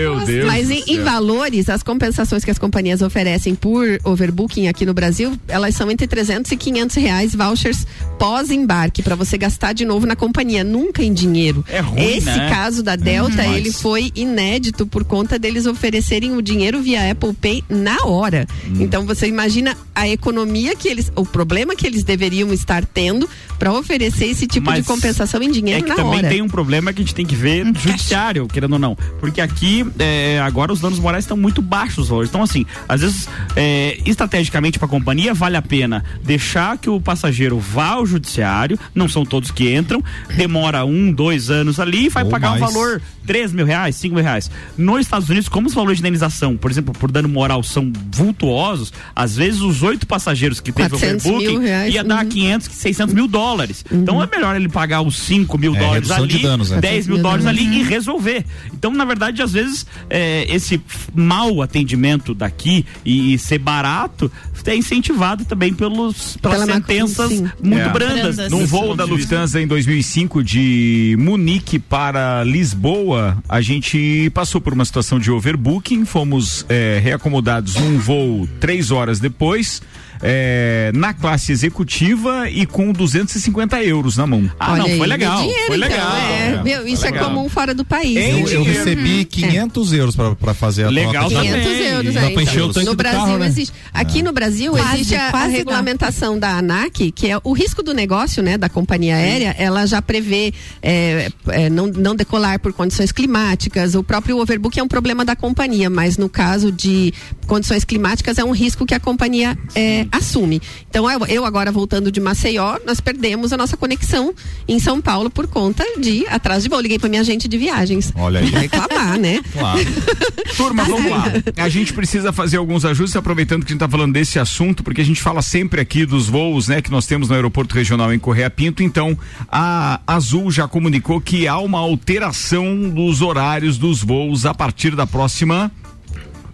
Meu Deus. Mas em, em valores, as compensações que as companhias oferecem por overbooking aqui no Brasil, elas são entre 300 e 500 reais vouchers pós-embarque para você gastar de novo na companhia, nunca em dinheiro. É ruim, Esse né? caso da Delta, Uhum. ele foi inédito por conta deles oferecerem o dinheiro via Apple Pay na hora. Hum. Então você imagina a economia que eles, o problema que eles deveriam estar tendo para oferecer esse tipo de Mas compensação em dinheiro É que na também hora. tem um problema que a gente tem que ver no judiciário, querendo ou não. Porque aqui, é, agora os danos morais estão muito baixos os valores. Então, assim, às vezes, é, estrategicamente para a companhia, vale a pena deixar que o passageiro vá ao judiciário, não são todos que entram, demora um, dois anos ali e vai Ou pagar um mais. valor 3 mil reais, 5 mil reais. Nos Estados Unidos, como os valores de indenização, por exemplo, por dano moral são vultuosos, às vezes os oito passageiros que teve 400 mil overbooking ia dar uhum. 500, 600 mil dólares. Então é melhor ele pagar os 5 mil É, dólares redução de ali, danos, né? 10 mil Uhum. dólares ali e resolver. Então, na verdade, às vezes, é, esse mau atendimento daqui e, e ser barato é incentivado também pelos, pelas Pela sentenças muito É. brandas. Brandas. Num voo da de. Lufthansa em 2005 de Munique para Lisboa, a gente passou por uma situação de overbooking, fomos é, reacomodados num voo três horas depois. É, na classe executiva e com 250 euros na mão. Ah, Olha não, foi aí, legal. é dinheiro, foi então, legal. é, É, foi Isso legal. é comum fora do país. Em Eu, eu recebi 500 euros pra fazer a Legal troca. de- também. 500 euros aí. então. o tanque no do Brasil carro, né? existe. Aqui no Brasil Quase, existe a, a dá. regulamentação da ANAC, que é o risco do negócio, né, da companhia aérea, ela já prevê é, é, não, não decolar por condições climáticas. O próprio overbook é um problema da companhia, mas no caso de condições climáticas é um risco que a companhia é, assume. Então eu, agora voltando de Maceió, nós perdemos a nossa conexão em São Paulo por conta de atraso de voo. Liguei para minha agente de viagens. Olha aí. Reclamar, né? Claro. Turma, vamos lá. A gente precisa fazer alguns ajustes, aproveitando que a gente está falando desse assunto, porque a gente fala sempre aqui dos voos, né, que nós temos no aeroporto regional em Correia Pinto. Então, a Azul já comunicou que há uma alteração dos horários dos voos a partir da próxima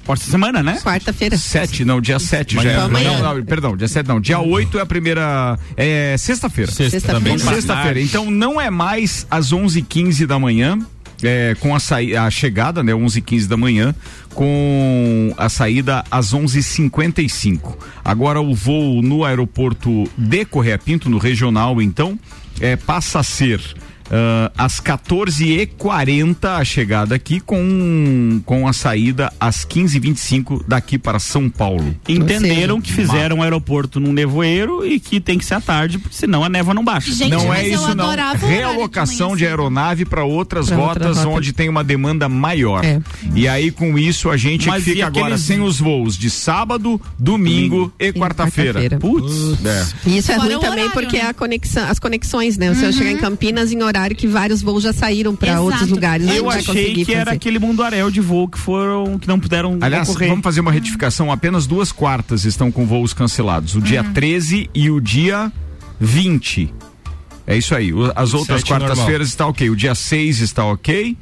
Próxima semana, né? Quarta-feira. sete, não, dia 7 já é. Amanhã. Não, não, perdão, dia 7 não. Dia 8 é a primeira. É sexta-feira. Sexta Sexta-feira. Sexta-feira. Então não é mais às 11h15 da manhã. é, com a, saí- a chegada, né, 11h15 da manhã, com a saída às 11h55. Agora o voo no aeroporto de Correia Pinto, no regional, então, é, passa a ser ah, às 14h40 a chegada aqui, com, com a saída às 15h25 daqui para São Paulo. Entenderam que fizeram um aeroporto num nevoeiro e que tem que ser à tarde, porque senão a névoa não baixa. Gente, não é eu isso não. o de Realocação manhã de, aeronave para outras Pra outra rotas rota. onde tem uma demanda maior. É. E aí com isso a gente Mas e fica agora aqueles- sem os voos de sábado, domingo e quarta-feira. quarta-feira. Putz. É. E isso é Fora ruim o também horário, porque né? a conexão, as conexões, né? Você vai chegar em Campinas em horário que vários voos já saíram para outros lugares. Eu achei que era fazer. aquele mundaréu de voo que foram, que não puderam Aliás, ocorrer. vamos fazer uma retificação. Apenas duas quartas estão com voos cancelados. O dia 13 e o dia 20. É isso aí. As outras quartas-feiras está ok. O dia 6 está ok,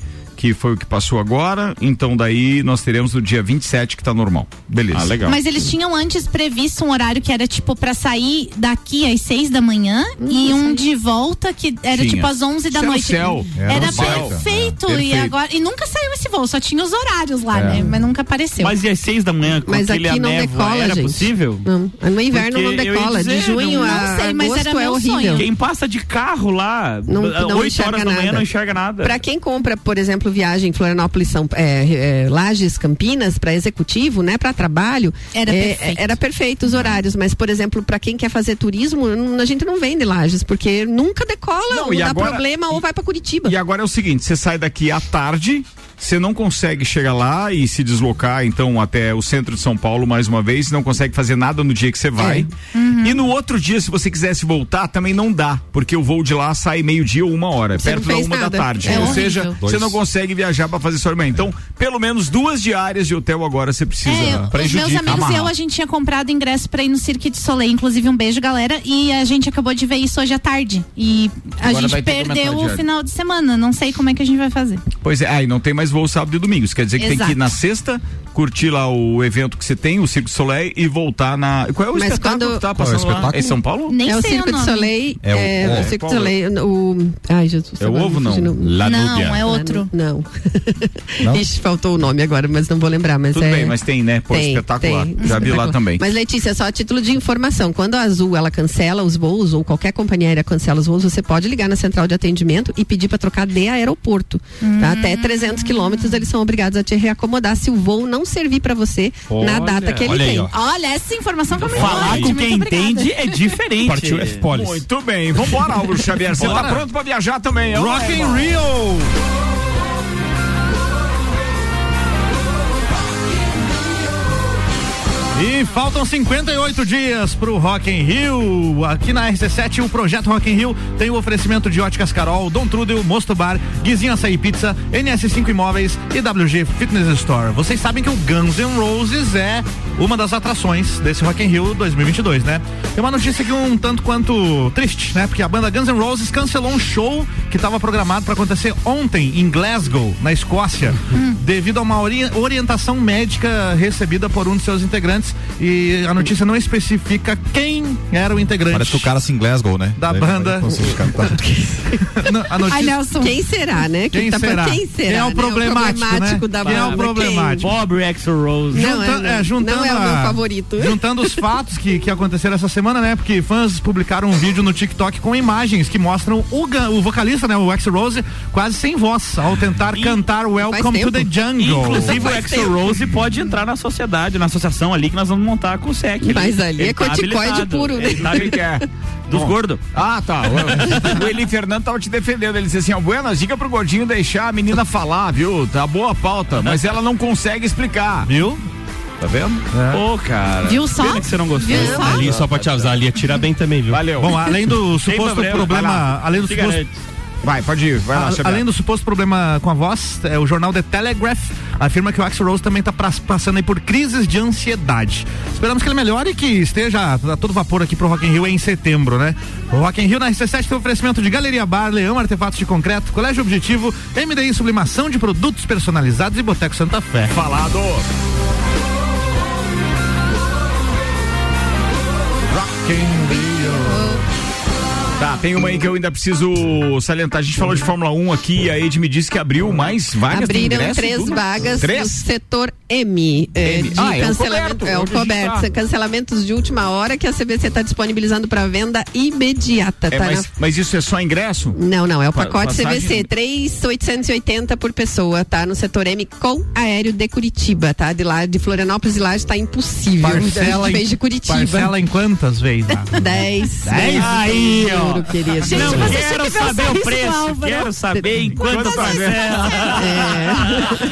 que foi o que passou agora. Então daí nós teremos no dia 27 que está normal. Beleza. Ah, legal. Mas eles tinham antes previsto um horário que era tipo pra sair daqui às seis da manhã e um de volta que era Tinha. tipo às onze da Isso era o noite. céu. Era Era, perfeito. É, E perfeito. agora e nunca saiu esse voo, só tinha os horários lá, É. né? Mas nunca apareceu. Mas e às seis da manhã, com Mas aquele aqui não névoa, decola, era gente. possível? Não, no inverno Porque não decola. dizer, de junho não- a não sei, mas agosto era é meu horrível. sonho. Quem passa de carro lá, Não- não oito enxerga horas da manhã nada. não enxerga nada. Para quem compra, por exemplo, viagem Florianópolis, São, é, é, Lages, Campinas, para executivo, né, para trabalho, Era é, perfeito. era perfeito os horários. Mas, por exemplo, para quem quer fazer turismo, a gente não vende Lages, porque nunca decola, Não, ou e dá agora- problema, ou vai para Curitiba. E agora é o seguinte: você sai daqui à tarde, você não consegue chegar lá e se deslocar, então, até o centro de São Paulo mais uma vez, não consegue fazer nada no dia que você vai. Uhum. E no outro dia, se você quisesse voltar, também não dá, porque o voo de lá sai meio-dia ou uma hora, Você perto da uma nada. da tarde. É ou horrível. seja, Dois. você não consegue viajar para fazer sua irmã. Então, pelo menos duas diárias de hotel agora você precisa. É, os prejudica. meus amigos e Amarrar. eu, a gente tinha comprado ingresso pra ir no Cirque de Soleil. Inclusive, um beijo, galera. E a gente acabou de ver isso hoje à tarde. E a Agora gente perdeu o final de semana. Não sei como é que a gente vai fazer. Pois é, aí não tem mais voo sábado e domingo. Isso quer dizer que tem que ir Exato. na sexta, curtir lá o evento que você tem, o Circo du Soleil, e voltar na. Qual é o Mas espetáculo quando- que tá Qual é o passando lá? espetáculo? É São Paulo? Nem é o Circo de. Soleil. É o- É, é, o Circo de Soleil. O, ai, Jesus. É o ovo, não? Não, Não, é outro. Não. Não? Ixi, faltou o nome agora, mas não vou lembrar. Mas Tudo é... bem, mas tem, né? Pô, Tem, espetacular. tem. Já vi lá também. Mas Letícia, só a título de informação, quando a Azul ela cancela os voos ou qualquer companhia aérea cancela os voos, você pode ligar na central de atendimento e pedir para trocar de aeroporto. Tá? Até 300 quilômetros eles são obrigados a te reacomodar se o voo não servir para você na Olha, data que ele olha aí, tem. ó. Olha, essa informação foi muito Falar forte, com quem entende é diferente. Partiu F-Polis. Muito bem, vambora, Álvaro Xavier. Você tá pronto pra viajar também? Rock Vai, in. Rio! E faltam 58 dias pro Rock in Rio. Aqui na RC7, o projeto Rock in Rio tem o oferecimento de Óticas Carol, Dom Trudel, Mosto Bar, Guizinho Açaí Pizza, NS5 Imóveis e WG Fitness Store. Vocês sabem que o Guns N' Roses é uma das atrações desse Rock in Rio 2022, né? Tem uma notícia aqui um tanto quanto triste, né? Porque a banda Guns N' Roses cancelou um show que estava programado para acontecer ontem em Glasgow, na Escócia, devido a uma ori- orientação médica recebida por um de seus integrantes e a notícia não especifica quem era o integrante. Parece que o cara se Glasgow, né? Da Daí banda. não a notícia... Ai, Nelson. Quem será, né? Quem tá será? Quem será? Quem é o né? problemático, problemático né? da Quem é o banda? problemático? Pobre Axel Rose. Não, Junta- é, é, juntando não é o meu a- favorito. Juntando os fatos que, que aconteceram essa semana, né? Porque fãs publicaram um vídeo no TikTok com imagens que mostram o, o vocalista, né? O Axl Rose, quase sem voz, ao tentar cantar Welcome to the Jungle. Inclusive o Axel Rose pode entrar na sociedade, na associação ali que nós vamos montar com o SEC. Mas ali é Ele tá corticoide puro, né? Ele tá Sabe o que é? Dos Bom. gordos. Ah, tá. O, o Eli Fernando tava te defendendo. Ele disse assim: ó, Buenas, diga pro gordinho deixar a menina falar, viu? Tá boa a pauta, mas ela não consegue explicar. Viu? Tá vendo? Ô, cara. Viu só? Pena que você não gostou. Viu só? Ali, só pra te avisar, ali ia tirar bem também, viu? Valeu. Bom, além do suposto problema, além do Se suposto garante. Vai, pode ir. Vai lá, A- Xavier. além do suposto problema com a voz, é, o jornal The Telegraph afirma que o Axl Rose também está passando aí por crises de ansiedade. Esperamos que ele melhore e que esteja a todo vapor aqui pro Rock in Rio em setembro, né? O Rock in Rio na RC7 tem oferecimento de Galeria Bar, Leão Artefatos de Concreto, Colégio Objetivo, MDI Sublimação de Produtos Personalizados e Boteco Santa Fé. Falado. Rock in. Tá, tem uma aí que eu ainda preciso salientar. A gente falou de Fórmula 1 aqui e a Ed me disse que abriu mais vagas. Abriram ingresso, três tudo? vagas Três? no setor M, eh, M. de Ah, é o cancelamento. coberto, é o coberto. tá. Cancelamentos de última hora que a CVC está disponibilizando para venda imediata. É, tá mas, na- mas isso é só ingresso? Não, não, é o Pa- pacote passagem- CVC, 3,880 por pessoa, tá? No setor M com aéreo de Curitiba, tá? De lá, de Florianópolis e lá está impossível. Parcela A gente em, fez de Curitiba. parcela em quantas vezes? 10. Dez? Aí, ó. Juro, querido. Gente, Não você quero saber o preço, Álvaro. quero saber em quanto Quanto parcela.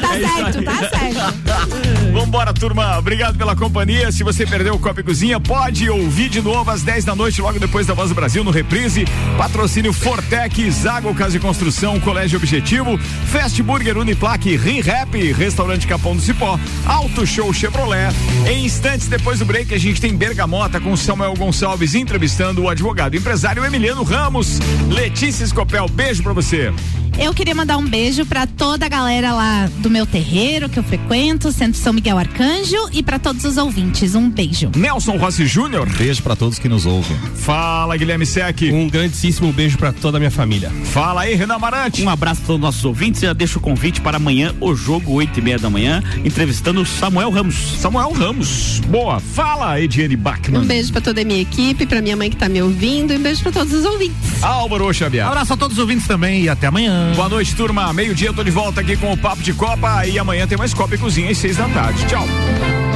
Tá certo, tá certo. Vambora, turma. Obrigado pela companhia. Se você perdeu o Copa e Cozinha, pode ouvir de novo às 10 da noite, logo depois da Voz do Brasil, no Reprise. Patrocínio Fortec, Zago Casa de Construção, Colégio Objetivo, Fast Burger Uniplaque, ReHap, Restaurante Capão do Cipó, Auto Show Chevrolet. Em instantes depois do break, a gente tem Bergamota com Samuel Gonçalves entrevistando o advogado empresário Emiliano Ramos. Letícia Escopel, beijo pra você. Eu queria mandar um beijo pra toda a galera lá do meu terreiro que eu frequento, Centro São Miguel Arcanjo e pra todos os ouvintes. Um beijo. Nelson Rossi Júnior. Beijo pra todos que nos ouvem. Fala, Guilherme Sec. Um grandíssimo beijo pra toda a minha família. Fala aí, Renan Marante. Um abraço para todos os nossos ouvintes. Já deixo o convite para amanhã, o jogo, 8 e meia da manhã, entrevistando o Samuel Ramos. Samuel Ramos. Boa. Fala, Ediane Bachmann. Um beijo pra toda a minha equipe, pra minha mãe que tá me ouvindo e um beijo pra todos os ouvintes. Álvaro Xavier. Abraço a todos os ouvintes também e até amanhã. Boa noite, turma. Meio-dia eu tô de volta aqui com o Papo de Copa e amanhã tem mais Copa e Cozinha às seis da tarde. Tchau.